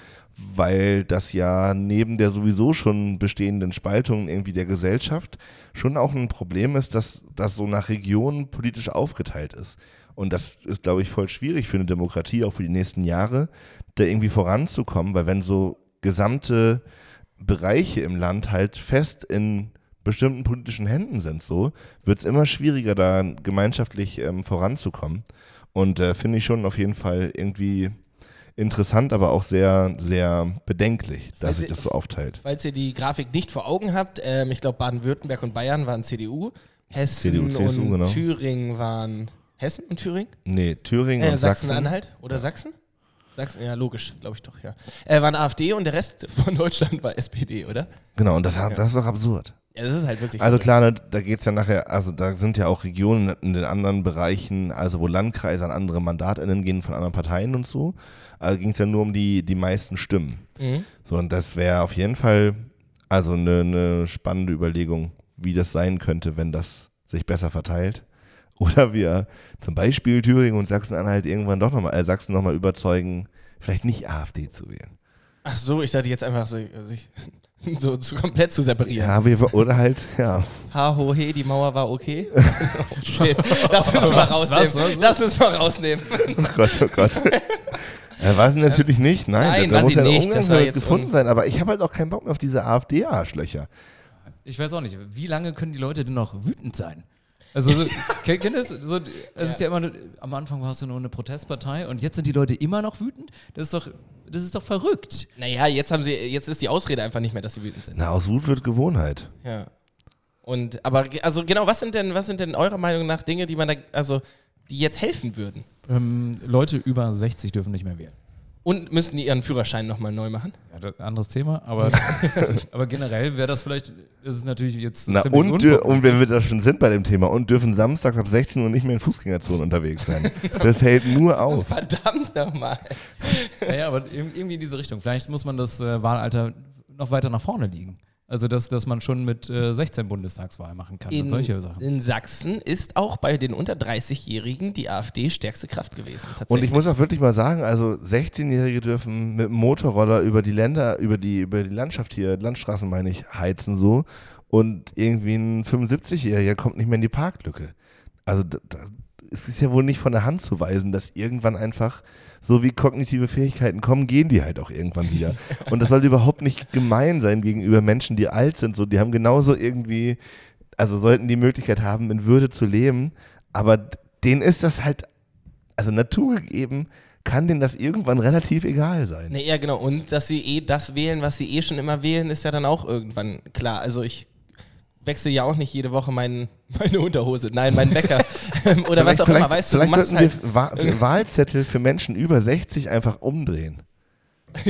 weil das ja neben der sowieso schon bestehenden Spaltung irgendwie der Gesellschaft schon auch ein Problem ist, dass das so nach Regionen politisch aufgeteilt ist. Und das ist, glaube ich, voll schwierig für eine Demokratie, auch für die nächsten Jahre, da irgendwie voranzukommen, weil wenn so gesamte Bereiche im Land halt fest in bestimmten politischen Händen sind, so, wird es immer schwieriger, da gemeinschaftlich ähm, voranzukommen. Und äh, finde ich schon auf jeden Fall irgendwie interessant, aber auch sehr, sehr bedenklich, dass sich das so aufteilt. Falls ihr die Grafik nicht vor Augen habt, ähm, ich glaube, Baden-Württemberg und Bayern waren CDU. Hessen CDU, CSU, und genau. Thüringen waren. Hessen und Thüringen? Nee, Thüringen Äh, und Sachsen. Sachsen-Anhalt oder Sachsen? Sachsen, ja, logisch, glaube ich doch, ja. Äh, waren AfD und der Rest von Deutschland war SPD, oder? Genau, und das, das ist doch absurd. Ja, das ist halt wirklich. Also klar, ne, da geht es ja nachher, also da sind ja auch Regionen in den anderen Bereichen, also wo Landkreise an andere MandatInnen gehen von anderen Parteien und so. Also ging es ja nur um die, die meisten Stimmen. Mhm. So, und das wäre auf jeden Fall also eine, eine spannende Überlegung, wie das sein könnte, wenn das sich besser verteilt. Oder wir zum Beispiel Thüringen und Sachsen-Anhalt irgendwann doch nochmal, äh, Sachsen nochmal überzeugen, vielleicht nicht AfD zu wählen. Ach so, ich dachte jetzt einfach so, sich so, so komplett zu separieren. Ja, wir, oder halt, ja. Ha, ho, he, die Mauer war okay. oh, shit. Lass uns mal rausnehmen. was, was? Lass uns mal rausnehmen. Oh Gott, oh Gott. Ja, war sie natürlich nicht. Nein, Nein, da, muss ja ein nicht. Umgang Das jetzt gefunden un- sein. Aber ich habe halt auch keinen Bock mehr auf diese AfD-Arschlöcher. Ich weiß auch nicht, wie lange können die Leute denn noch wütend sein? Also, so, kennt ihr das? So, es ist ja immer, nur- am Anfang warst du nur eine Protestpartei und jetzt sind die Leute immer noch wütend? Das ist doch, das ist doch verrückt. Naja, jetzt haben sie, jetzt ist die Ausrede einfach nicht mehr, dass sie wütend sind. Na, aus Wut wird Gewohnheit. Ja. Und, aber, also genau, was sind denn, was sind denn eurer Meinung nach Dinge, die man da, also, die jetzt helfen würden? Ähm, Leute über 60 dürfen nicht mehr wählen. Und müssten die ihren Führerschein nochmal neu machen? Ja, das anderes Thema, aber, aber generell wäre das vielleicht, das ist natürlich jetzt Na, ziemlich und, und wenn wir da schon sind bei dem Thema, und dürfen samstags ab 16 Uhr nicht mehr in Fußgängerzonen unterwegs sein. Das hält nur auf. Verdammt nochmal. Naja, aber ir- irgendwie in diese Richtung. Vielleicht muss man das äh, Wahlalter noch weiter nach vorne liegen. Also, dass, dass man schon mit äh, 16 Bundestagswahl machen kann und solche Sachen. in Sachsen ist auch bei den unter 30-Jährigen die AfD stärkste Kraft gewesen. Und ich muss auch wirklich mal sagen, also 16-Jährige dürfen mit dem Motorroller über die Länder, über die, über die Landschaft hier, Landstraßen meine ich, heizen so. Und irgendwie ein 75-Jähriger kommt nicht mehr in die Parklücke. Also da, da, es ist ja wohl nicht von der Hand zu weisen, dass irgendwann einfach, so wie kognitive Fähigkeiten kommen, gehen die halt auch irgendwann wieder. Und das sollte überhaupt nicht gemein sein gegenüber Menschen, die alt sind. So, die haben genauso irgendwie, also sollten die Möglichkeit haben, in Würde zu leben. Aber denen ist das halt also naturgegeben, kann denen das irgendwann relativ egal sein. Nee, ja, genau. Und dass sie eh das wählen, was sie eh schon immer wählen, ist ja dann auch irgendwann klar. Also ich wechsle ja auch nicht jede Woche meinen, meine Unterhose. Nein, meinen Wecker. Oder was auch immer, weißt du, du vielleicht machst sollten halt, wir Wa Wahlzettel für Menschen über 60 einfach umdrehen.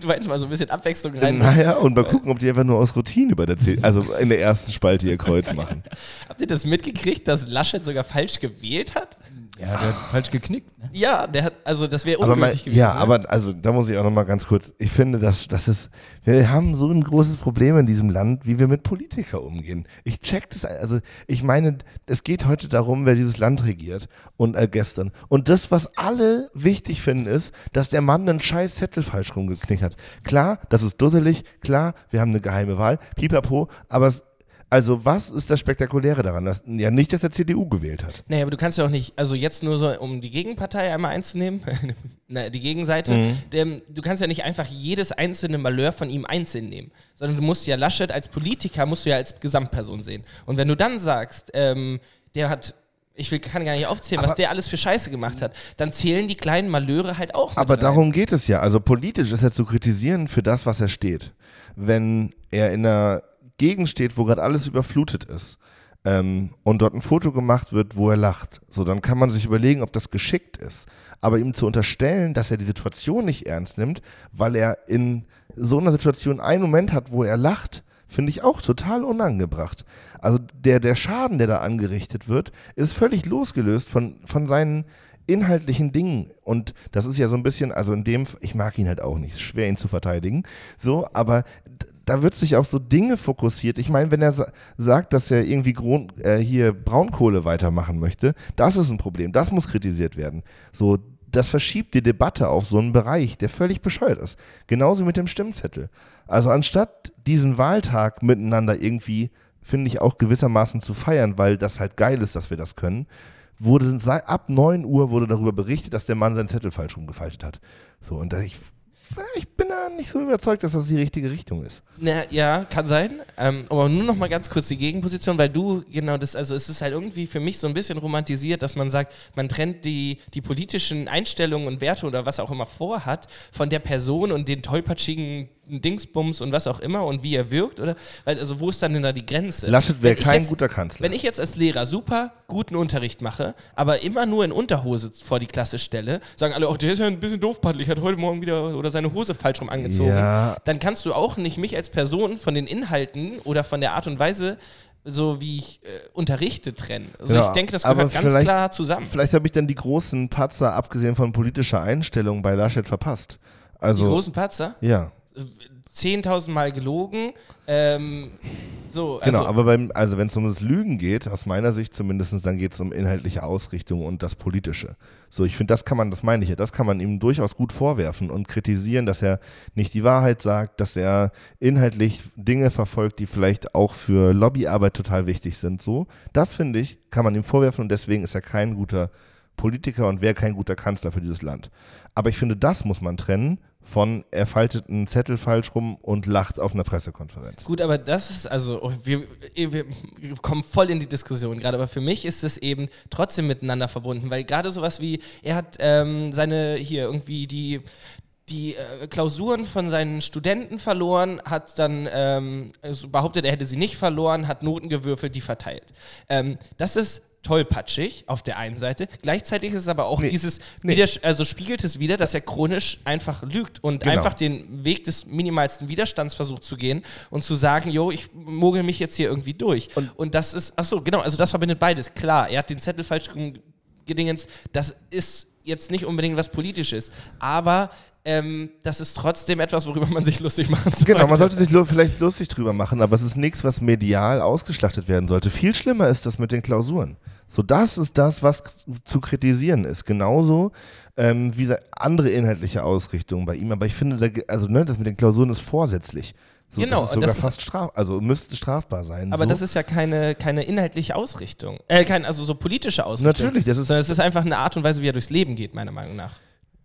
du meinst mal so ein bisschen Abwechslung rein. Naja, und mal gucken, ob die einfach nur aus Routine bei der C also in der ersten Spalte ihr Kreuz machen. Habt ihr das mitgekriegt, dass Laschet sogar falsch gewählt hat? Ja, der hat falsch geknickt. Ne? Ja, der hat, also das wäre ungültig gewesen. ja, ne? aber also da muss ich auch noch mal ganz kurz. Ich finde, dass das ist, wir haben so ein großes Problem in diesem Land, wie wir mit Politikern umgehen. Ich check das, also ich meine, es geht heute darum, wer dieses Land regiert und äh, gestern. Und das, was alle wichtig finden, ist, dass der Mann einen scheiß Zettel falsch rumgeknickt hat. Klar, das ist dusselig, klar, wir haben eine geheime Wahl, pipapo, aber es, also was ist das Spektakuläre daran? Dass, ja, nicht, dass er CDU gewählt hat. Nee, aber du kannst ja auch nicht, also jetzt nur so, um die Gegenpartei einmal einzunehmen, na, die Gegenseite, Mhm. dem, du kannst ja nicht einfach jedes einzelne Malheur von ihm einzeln nehmen, sondern du musst ja Laschet als Politiker, musst du ja als Gesamtperson sehen. Und wenn du dann sagst, ähm, der hat, ich will, kann gar nicht aufzählen, was Aber- der alles für Scheiße gemacht hat, dann zählen die kleinen Malheure halt auch Aber rein. darum geht es ja. Also politisch ist er zu kritisieren für das, was er steht. Wenn er in einer Gegend steht, wo gerade alles überflutet ist ähm, und dort ein Foto gemacht wird, wo er lacht, so dann kann man sich überlegen, ob das geschickt ist. Aber ihm zu unterstellen, dass er die Situation nicht ernst nimmt, weil er in so einer Situation einen Moment hat, wo er lacht, finde ich auch total unangebracht. Also der, der Schaden, der da angerichtet wird, ist völlig losgelöst von, von seinen inhaltlichen Dingen. Und das ist ja so ein bisschen, also in dem, ich mag ihn halt auch nicht, schwer ihn zu verteidigen, so, aber da wird sich auf so Dinge fokussiert. Ich meine, wenn er sa sagt, dass er irgendwie Gron äh, hier Braunkohle weitermachen möchte, das ist ein Problem, das muss kritisiert werden. So, das verschiebt die Debatte auf so einen Bereich, der völlig bescheuert ist. Genauso mit dem Stimmzettel. Also anstatt diesen Wahltag miteinander irgendwie, finde ich, auch gewissermaßen zu feiern, weil das halt geil ist, dass wir das können, wurde ab 9 Uhr wurde darüber berichtet, dass der Mann seinen Zettel falsch rumgefaltet hat. So, und da ich, ich bin da nicht so überzeugt, dass das die richtige Richtung ist. Na, ja, kann sein. Ähm, aber nur noch mal ganz kurz die Gegenposition, weil du genau das, also es ist halt irgendwie für mich so ein bisschen romantisiert, dass man sagt, man trennt die, die politischen Einstellungen und Werte oder was auch immer vorhat von der Person und den tollpatschigen Dingsbums und was auch immer und wie er wirkt oder, also wo ist dann denn da die Grenze? Laschet wäre ich kein jetzt- guter Kanzler. Wenn ich jetzt als Lehrer super guten Unterricht mache, aber immer nur in Unterhose vor die Klasse stelle, sagen alle, oh, der ist ja ein bisschen doofpaddelig, hat heute Morgen wieder oder seine Hose falsch rum angezogen. Ja. Dann kannst du auch nicht mich als Person von den Inhalten oder von der Art und Weise, so wie ich äh, unterrichte, trennen. Also Genau, ich denke, das gehört ganz klar zusammen. Vielleicht habe ich dann die großen Patzer, abgesehen von politischer Einstellung, bei Laschet verpasst. Also, die großen Patzer, ja. 10.000 Mal gelogen, ähm, so, also, Genau, aber beim, also wenn es um das Lügen geht, aus meiner Sicht zumindest, dann geht es um inhaltliche Ausrichtung und das Politische. So, ich finde, das kann man, das meine ich ja, das kann man ihm durchaus gut vorwerfen und kritisieren, dass er nicht die Wahrheit sagt, dass er inhaltlich Dinge verfolgt, die vielleicht auch für Lobbyarbeit total wichtig sind. So, das finde ich, kann man ihm vorwerfen und deswegen ist er kein guter Politiker und wäre kein guter Kanzler für dieses Land. Aber ich finde, das muss man trennen von er faltet einen Zettel falsch rum und lacht auf einer Pressekonferenz. Gut, aber das ist also, oh, wir, wir kommen voll in die Diskussion gerade, aber für mich ist es eben trotzdem miteinander verbunden, weil gerade sowas wie, er hat ähm, seine, hier irgendwie die, die äh, Klausuren von seinen Studenten verloren, hat dann ähm, also behauptet, er hätte sie nicht verloren, hat Noten gewürfelt, die verteilt. Ähm, das ist tollpatschig auf der einen Seite. Gleichzeitig ist es aber auch Nee, dieses, nee. Also spiegelt es wieder, dass er chronisch einfach lügt und Genau. einfach den Weg des minimalsten Widerstands versucht zu gehen und zu sagen, jo, ich mogel mich jetzt hier irgendwie durch. Und, das ist, ach so, genau, also das verbindet beides. Klar, er hat den Zettel falsch gedingens, das ist jetzt nicht unbedingt was Politisches, aber ähm, das ist trotzdem etwas, worüber man sich lustig machen sollte. Genau, man sollte sich vielleicht lustig drüber machen, aber es ist nichts, was medial ausgeschlachtet werden sollte. Viel schlimmer ist das mit den Klausuren. So, das ist das, was zu kritisieren ist. Genauso ähm, wie andere inhaltliche Ausrichtungen bei ihm. Aber ich finde, also ne, das mit den Klausuren ist vorsätzlich. So, Genau, das ist sogar das ist- fast straf, also müsste strafbar sein. Aber so. das ist ja keine, keine inhaltliche Ausrichtung. Äh, kein, also so politische Ausrichtung. Natürlich, das ist- Sondern es ist einfach eine Art und Weise, wie er durchs Leben geht, meiner Meinung nach.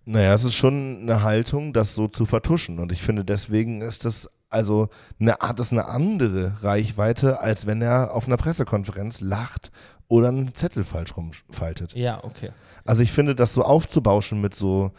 Naja, es ist schon eine Haltung, das so zu vertuschen. Und ich finde, deswegen ist das, also eine, hat es eine andere Reichweite, als wenn er auf einer Pressekonferenz lacht oder einen Zettel falsch rumfaltet. Ja, okay. Also ich finde, das so aufzubauschen mit so,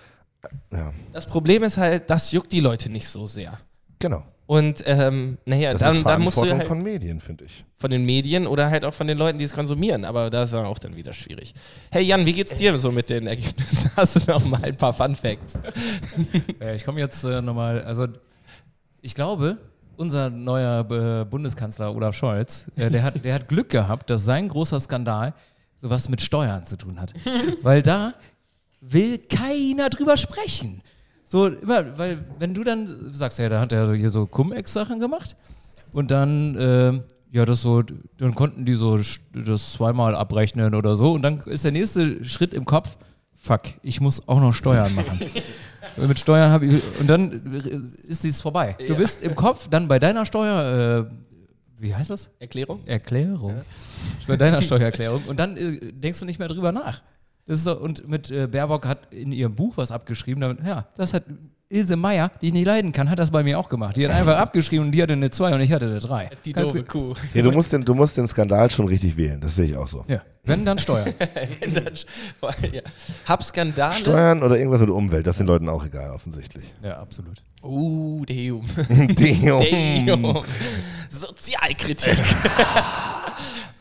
äh, ja, Das Problem ist halt, das juckt die Leute nicht so sehr. genau. Und ähm, naja, Das dann, ist dann musst du Verantwortung halt von Medien, finde ich. von den Medien oder halt auch von den Leuten, die es konsumieren. Aber da ist dann auch dann wieder schwierig. Hey Jan, wie geht's dir so mit den Ergebnissen? Hast du noch mal ein paar Fun Facts? Äh, ich komme jetzt äh, nochmal, also ich glaube, unser neuer äh, Bundeskanzler Olaf Scholz, äh, der, hat, der hat Glück gehabt, dass sein großer Skandal sowas mit Steuern zu tun hat. Weil da will keiner drüber sprechen. So, immer, weil wenn du dann sagst, ja, da hat er hier so Cum-Ex-Sachen gemacht und dann, äh, ja, das so, dann konnten die so das zweimal abrechnen oder so und dann ist der nächste Schritt im Kopf, fuck, ich muss auch noch Steuern machen. Mit Steuern habe ich, und dann ist dies vorbei. Du Ja. bist im Kopf dann bei deiner Steuer, äh, wie heißt das? Erklärung? Erklärung. Bei deiner Steuererklärung. Und dann äh, denkst du nicht mehr drüber nach. Das ist so, und mit äh, Baerbock hat in ihrem Buch was abgeschrieben. Damit, ja, das hat Ilse Meier, die ich nicht leiden kann, hat das bei mir auch gemacht. Die hat einfach abgeschrieben und die hatte eine 2 und ich hatte eine 3. Die Kannst doofe du- Kuh. Ja, du, musst den, du musst den Skandal schon richtig wählen, das sehe ich auch so. Ja, wenn dann Steuern. Wenn dann- ja. Hab Skandale. Steuern oder irgendwas mit der Umwelt, das ist den Leuten auch egal, offensichtlich. ja, absolut. Uh, Deum. Deum. Deum. Sozialkritik.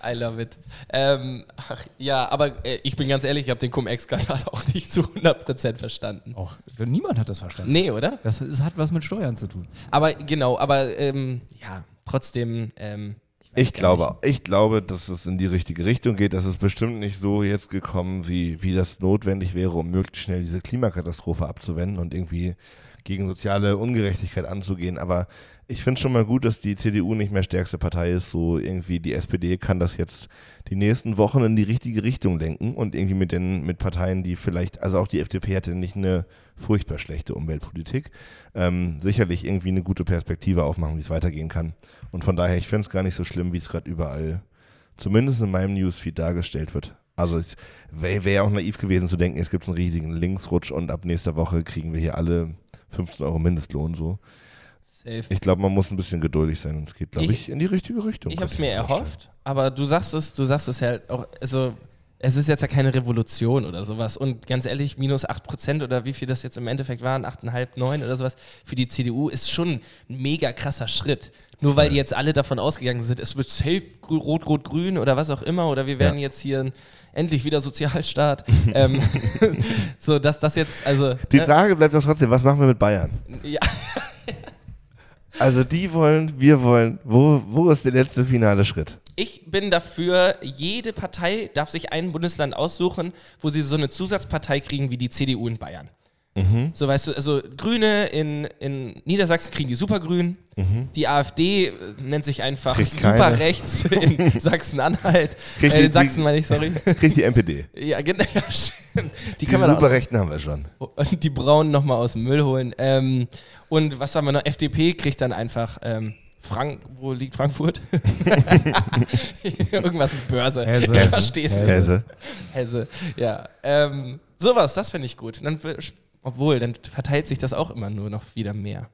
I love it. Ähm, ach, ja, aber äh, ich bin ganz ehrlich, ich habe den Cum-Ex-Skandal auch nicht zu 100% verstanden. Auch, niemand hat das verstanden. Nee, oder? Das ist, hat was mit Steuern zu tun. Aber genau, aber ähm, ja, trotzdem. Ähm, Ich gar glaube, ich glaube, dass es in die richtige Richtung geht. Das ist bestimmt nicht so jetzt gekommen, wie, wie das notwendig wäre, um möglichst schnell diese Klimakatastrophe abzuwenden und irgendwie gegen soziale Ungerechtigkeit anzugehen. Aber ich finde schon mal gut, dass die CDU nicht mehr stärkste Partei ist. So irgendwie die SPD kann das jetzt die nächsten Wochen in die richtige Richtung lenken und irgendwie mit den mit Parteien, die vielleicht, also auch die FDP hatte nicht eine furchtbar schlechte Umweltpolitik, ähm, sicherlich irgendwie eine gute Perspektive aufmachen, wie es weitergehen kann. Und von daher, ich finde es gar nicht so schlimm, wie es gerade überall, zumindest in meinem Newsfeed dargestellt wird. Also es wäre wär auch naiv gewesen zu denken, es gibt einen riesigen Linksrutsch und ab nächster Woche kriegen wir hier alle 15 Euro Mindestlohn so. Safe. Ich glaube, man muss ein bisschen geduldig sein und es geht, glaube Ich- ich, in die richtige Richtung. Ich habe es mir erhofft, aber du sagst es, du sagst es halt auch, also es ist jetzt ja keine Revolution oder sowas. Und ganz ehrlich, minus 8% oder wie viel das jetzt im Endeffekt waren, 8,5, 9 oder sowas, für die CDU ist schon ein mega krasser Schritt. Nur weil die jetzt alle davon ausgegangen sind, es wird safe rot, rot, grün oder was auch immer, oder wir werden Ja. jetzt hier endlich wieder Sozialstaat. ähm, so, dass das jetzt, also. Die ne, Frage bleibt doch trotzdem, was machen wir mit Bayern? ja, Also die wollen, wir wollen, wo, wo ist der letzte finale Schritt? Ich bin dafür, jede Partei darf sich ein Bundesland aussuchen, wo sie so eine Zusatzpartei kriegen wie die CDU in Bayern. Mhm. So weißt du, also Grüne in, in Niedersachsen kriegen die Supergrün, die AfD äh, nennt sich einfach Mhm. Kriegt. Superrechts in Sachsen-Anhalt. Äh, in Sachsen meine ich, sorry. Kriegt die NPD. ja, genau, ja. Die Die kann man auch Superrechten haben wir schon. und die Braunen nochmal aus dem Müll holen. Ähm, und was haben wir noch? FDP kriegt dann einfach ähm, Frank, wo liegt Frankfurt? Irgendwas mit Börse. Hesse. Ich versteh's nicht. Hesse. Hesse, ja. Ähm, sowas, das finde ich gut. Dann, obwohl, dann verteilt sich das auch immer nur noch wieder mehr.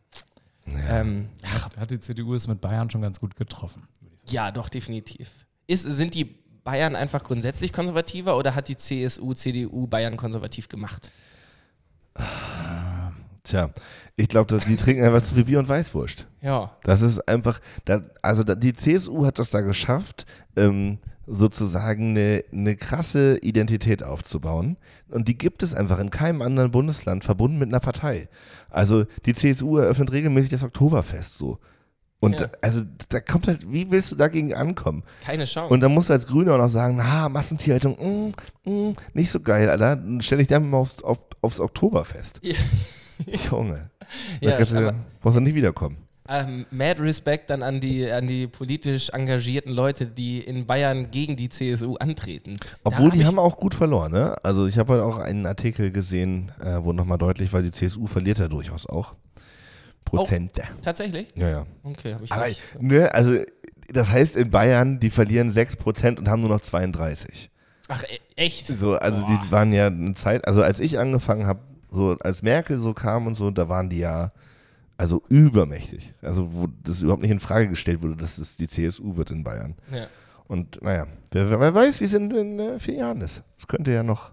Ähm, ach, Hat die CDU es mit Bayern schon ganz gut getroffen. ja, doch, definitiv. Ist, sind die Bayern einfach grundsätzlich konservativer oder hat die CSU, CDU Bayern konservativ gemacht? Tja, ich glaube, die trinken einfach zu viel Bier und Weißwurst. Ja. Das ist einfach, da, also da, die CSU hat das da geschafft, ähm, sozusagen eine, eine krasse Identität aufzubauen. Und die gibt es einfach in keinem anderen Bundesland verbunden mit einer Partei. Also die CSU eröffnet regelmäßig das Oktoberfest so. Und Ja. also da kommt halt, wie willst du dagegen ankommen? Keine Chance. Und dann musst du als Grüne auch noch sagen, na, Massentierhaltung, mm, mm, nicht so geil, Alter. Dann stell dich dann mal aufs, auf, aufs Oktoberfest. Ja. Junge. Ja, da brauchst du nicht wiederkommen. Ähm, mad Respect dann an die, an die politisch engagierten Leute, die in Bayern gegen die CSU antreten. Obwohl Da die haben auch gut verloren, ne? Also ich habe heute auch einen Artikel gesehen, äh, wo nochmal deutlich war, die CSU verliert ja durchaus auch. Prozente. Tatsächlich? Ja, ja. Okay, habe ich Aber, nicht. ne, also das heißt in Bayern, die verlieren 6% und haben nur noch 32. Ach, e echt? So, also die waren ja eine Zeit, also als ich angefangen habe, so als Merkel so kam und so, da waren die ja also übermächtig. Also wo das überhaupt nicht in Frage gestellt wurde, dass es die CSU wird in Bayern. Ja. Und naja, wer, wer weiß, wie es in, in äh, vier Jahren ist. Es könnte ja noch,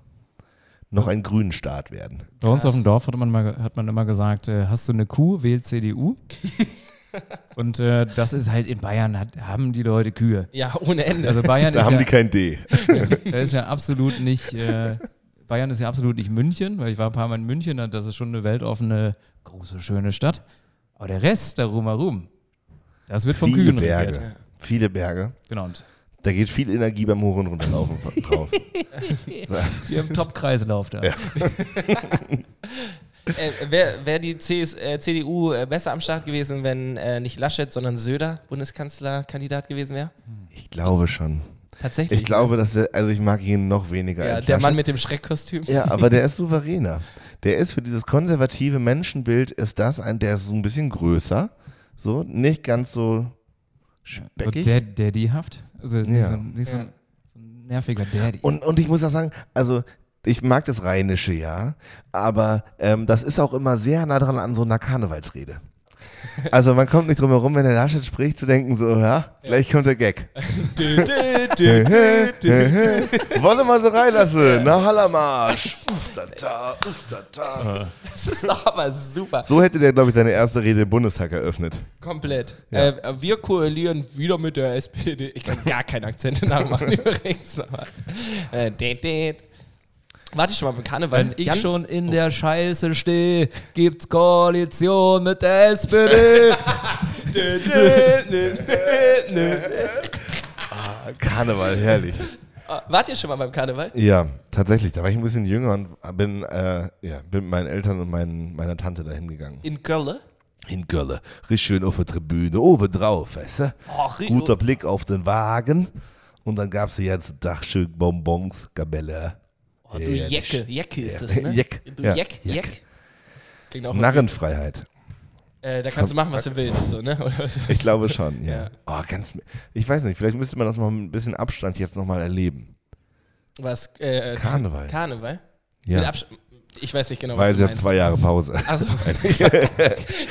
noch ein grünen Staat werden. Bei uns auf dem Dorf hat man, mal, hat man immer gesagt, äh, hast du eine Kuh, wähl CDU. Und äh, das ist halt in Bayern, hat, haben die Leute Kühe. Ja, ohne Ende. Also Bayern Da ist haben ja, die kein D. da ist ja absolut nicht, äh, Bayern ist ja absolut nicht München, weil ich war ein paar Mal in München, und das ist schon eine weltoffene, große, schöne Stadt. Aber der Rest darum herum, das wird von Viele Kühen Berge. regiert. Viele Berge. Genau. Und Da geht viel Energie beim Hoch- und Runterlaufen drauf. die haben Top-Kreislauf da. Äh, Wäre wär die CS, äh, CDU äh, besser am Start gewesen, wenn äh, nicht Laschet, sondern Söder Bundeskanzlerkandidat gewesen wäre? Ich glaube schon. Tatsächlich. Ich glaube, dass der, also ich mag ihn noch weniger Ja, als der Laschet. Mann mit dem Schreckkostüm. Ja, aber der ist souveräner. Der ist für dieses konservative Menschenbild, ist das ein, der ist so ein bisschen größer. So, nicht ganz so speckig. der Daddyhaft. Also ist nicht, Ja. so, ein- nicht so, ein, so ein nerviger Daddy. Und, und ich muss auch sagen, also ich mag das Rheinische ja, aber ähm, das ist auch immer sehr nah dran an so einer Karnevalsrede. Also man kommt nicht drum herum, wenn der Laschet spricht, zu denken so, ja, gleich kommt der Gag. Wolle mal so reinlassen, na Hallermarsch. Uff, tata, uff, tata. Das ist doch aber super. So hätte der, glaube ich, seine erste Rede im Bundestag eröffnet. Komplett. Ja. Äh, wir koalieren wieder mit der SPD. Ich kann gar keine Akzente nachmachen übrigens. Aber, äh, dät. Warte ich schon mal beim Karneval. Wenn ich Jan- schon in der Scheiße stehe, gibt's Koalition mit der SPD. Ah, Karneval, herrlich. Ah, Wart ihr schon mal beim Karneval? Ja, tatsächlich. Da war ich ein bisschen jünger und bin, äh, ja, bin mit meinen Eltern und meinen, meiner Tante dahin gegangen. In Köln? In Köln. Richtig schön auf der Tribüne, oben drauf, weißt du? Oh, ri- Guter Blick auf den Wagen. Und dann gab es jetzt schön Bonbons, Gabelle. Oh, du Ja, Jecke. Jecke ist das, ne? Jeck, Du ja, Jeck, Jeck. Jeck. Klingt auch Narrenfreiheit. Äh, da kannst du machen, was du willst, so, ne? Ich glaube schon, ja. Ja. Oh, ganz, ich weiß nicht, vielleicht müsste man das noch ein bisschen Abstand jetzt nochmal erleben. Was? Äh, äh, Karneval. Karneval? Mit Ja, ich weiß nicht genau, was weil du sie hat meinst. zwei Jahre Pause. Also,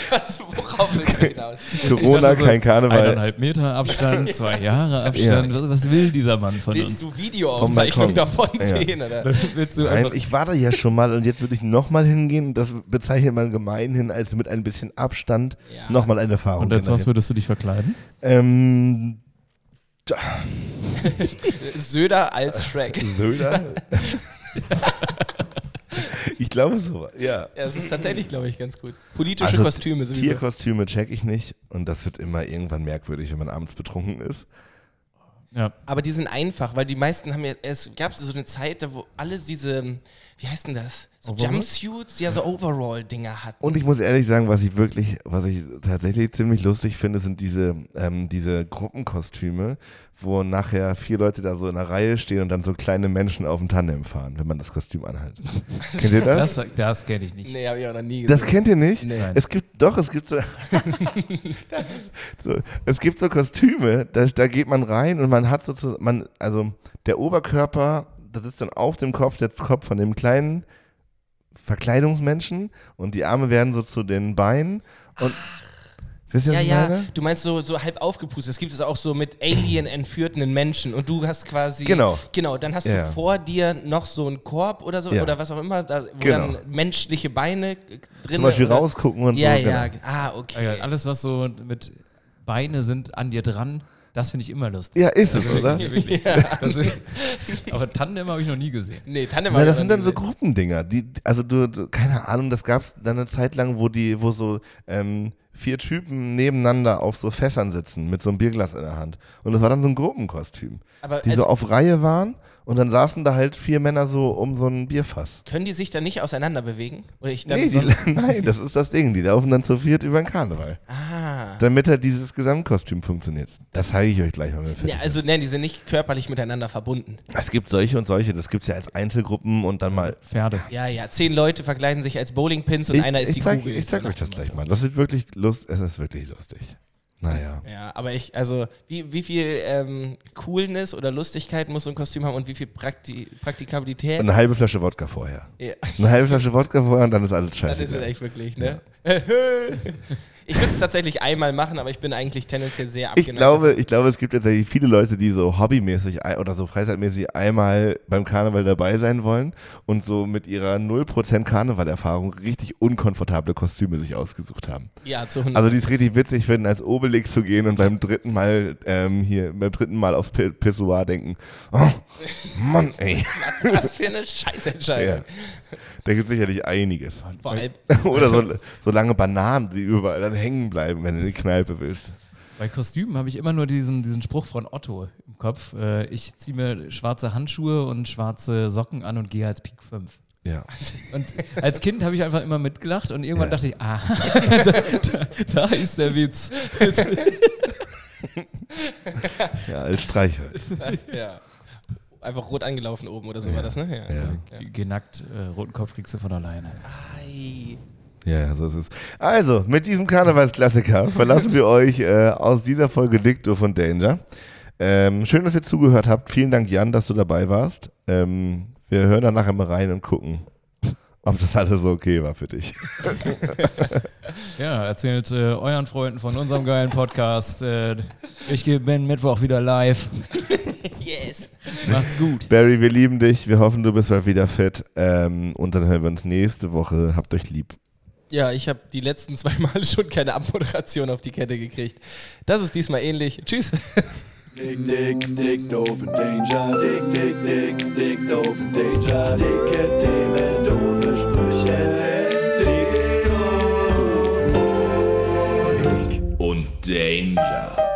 was, worauf willst du hinaus? Corona, so, kein Karneval. Eineinhalb Meter Abstand, zwei Jahre Abstand. Was, was will dieser Mann von Willst uns? du Videoaufzeichnung davon Ja. sehen? Oder? Willst du Nein, ich war da ja schon mal und jetzt würde ich nochmal hingehen. Das bezeichnet man gemeinhin als mit ein bisschen Abstand Ja. nochmal eine Erfahrung. und als was würdest du dich verkleiden? ähm, Söder als Shrek. Söder? ich glaube so, ja. Ja, es ist tatsächlich, glaube ich, ganz gut. Politische Also, Kostüme sowieso. Tierkostüme check ich nicht und das wird immer irgendwann merkwürdig, wenn man abends betrunken ist. Ja. Aber die sind einfach, weil die meisten haben ja, es gab so eine Zeit, da wo alle diese, wie heißt denn das? So? Jumpsuits, ja, so Overall-Dinger hatten. Und ich muss ehrlich sagen, was ich wirklich, was ich tatsächlich ziemlich lustig finde, sind diese, ähm, diese Gruppenkostüme, wo nachher vier Leute da so in einer Reihe stehen und dann so kleine Menschen auf dem Tandem fahren, wenn man das Kostüm anhat. Kennt ihr das? Das, das kenne ich nicht. Nee, habe ich auch noch nie gesehen. Das kennt ihr nicht? Nee. Nein. Es gibt, doch, es gibt so, so es gibt so Kostüme, da, da geht man rein und man hat sozusagen, man, also der Oberkörper, das ist dann auf dem Kopf, der Kopf von dem kleinen Verkleidungsmenschen und die Arme werden so zu den Beinen und wisst ihr, Ja, was ich ja, meine? du meinst so, so halb aufgepustet. Es gibt es auch so mit Alien entführten Menschen und du hast quasi. Genau. Genau, dann hast Ja. du vor dir noch so einen Korb oder so Ja. oder was auch immer, da, wo Genau. dann menschliche Beine drin Zum Beispiel rausgucken und Ja, so. ja. genau. Ah, Ah okay. ja, alles, was so mit Beine sind an dir dran, das finde ich immer lustig. Ja, ist es, oder? Wirklich. Das sind, aber Tandem habe ich noch nie gesehen. Nee, Tandem Na, hab ich das noch sind nie dann so gesehen. Gruppendinger. Die, also du, du, keine Ahnung, das gab es dann eine Zeit lang, wo die, wo so ähm, vier Typen nebeneinander auf so Fässern sitzen mit so einem Bierglas in der Hand. Und das war dann so ein Gruppenkostüm. Aber Die also, so auf Reihe waren und dann saßen da halt vier Männer so um so ein Bierfass. können die sich dann nicht auseinander bewegen? Oder ich dann Nee, die, nein, das ist das Ding. Die laufen dann zu viert über den Karneval. Ah. Damit halt dieses Gesamtkostüm funktioniert. Das zeige ich euch gleich mal. wenn wir Ja, also nein, die sind nicht körperlich miteinander verbunden. es gibt solche und solche. Das gibt es ja als Einzelgruppen und dann mal Pferde. Ja, ja. Zehn Leute verkleiden sich als Bowlingpins und ich, einer ist ich die zeig, Kugel. Ich zeig So euch das gleich mal. Das ist wirklich lust, es ist wirklich lustig. Naja. Ja, aber ich, also, wie, wie viel ähm, Coolness oder Lustigkeit muss so ein Kostüm haben und wie viel Prakti Praktikabilität? Eine halbe Flasche Wodka vorher. ja, Eine halbe Flasche Wodka vorher und dann ist alles das scheiße. ist es echt wirklich, ne? Ich würde es tatsächlich einmal machen, aber ich bin eigentlich tendenziell sehr Ich abgeneigt. glaube, ich glaube, es gibt tatsächlich viele Leute, die so hobbymäßig oder so freizeitmäßig einmal beim Karneval dabei sein wollen und so mit ihrer 0% Karnevalerfahrung richtig unkomfortable Kostüme sich ausgesucht haben. Ja, zu 100. Also die es richtig witzig finden, als Obelix zu gehen und beim dritten Mal ähm, hier, beim dritten Mal aufs Pi- Pissoir denken, oh, Mann, ey. Was für eine Scheißentscheidung. Ja. Da gibt es sicherlich einiges. Vor allem, Oder so, so lange Bananen, die überall dann hängen bleiben, wenn du in die Kneipe willst. Bei Kostümen habe ich immer nur diesen, diesen Spruch von Otto im Kopf. Äh, ich ziehe mir schwarze Handschuhe und schwarze Socken an und gehe als Pik 5. Ja. Und als Kind habe ich einfach immer mitgelacht und irgendwann Ja. dachte ich, ah, da, da, da ist der Witz. Ja, als Streichholz. ja. Einfach rot angelaufen oben oder so war das, ne? Ja. Ja. Genackt, äh, roten Kopf kriegst du von alleine. Ei. Ja, so ist es. Also, mit diesem Karnevalsklassiker verlassen wir euch äh, aus dieser Folge Dicto von Danger. Ähm, schön, dass ihr zugehört habt. Vielen Dank, Jan, dass du dabei warst. Ähm, wir hören dann nachher mal rein und gucken, ob das alles so okay war für dich. Ja, erzählt äh, euren Freunden von unserem geilen Podcast. Äh, ich bin Mittwoch wieder live. Yes. Macht's gut. Barry, wir lieben dich. Wir hoffen, du bist bald wieder fit. Ähm, und dann hören wir uns nächste Woche. Habt euch lieb. Ja, ich habe die letzten zwei Male schon keine Abmoderation auf die Kette gekriegt. Das ist diesmal ähnlich. Tschüss. Dick, dick, dick, doof und Danger. Dick, dick, dick, dick, doof und Danger. Dicke Themen, doofe Sprüche. Dick, doof und Danger.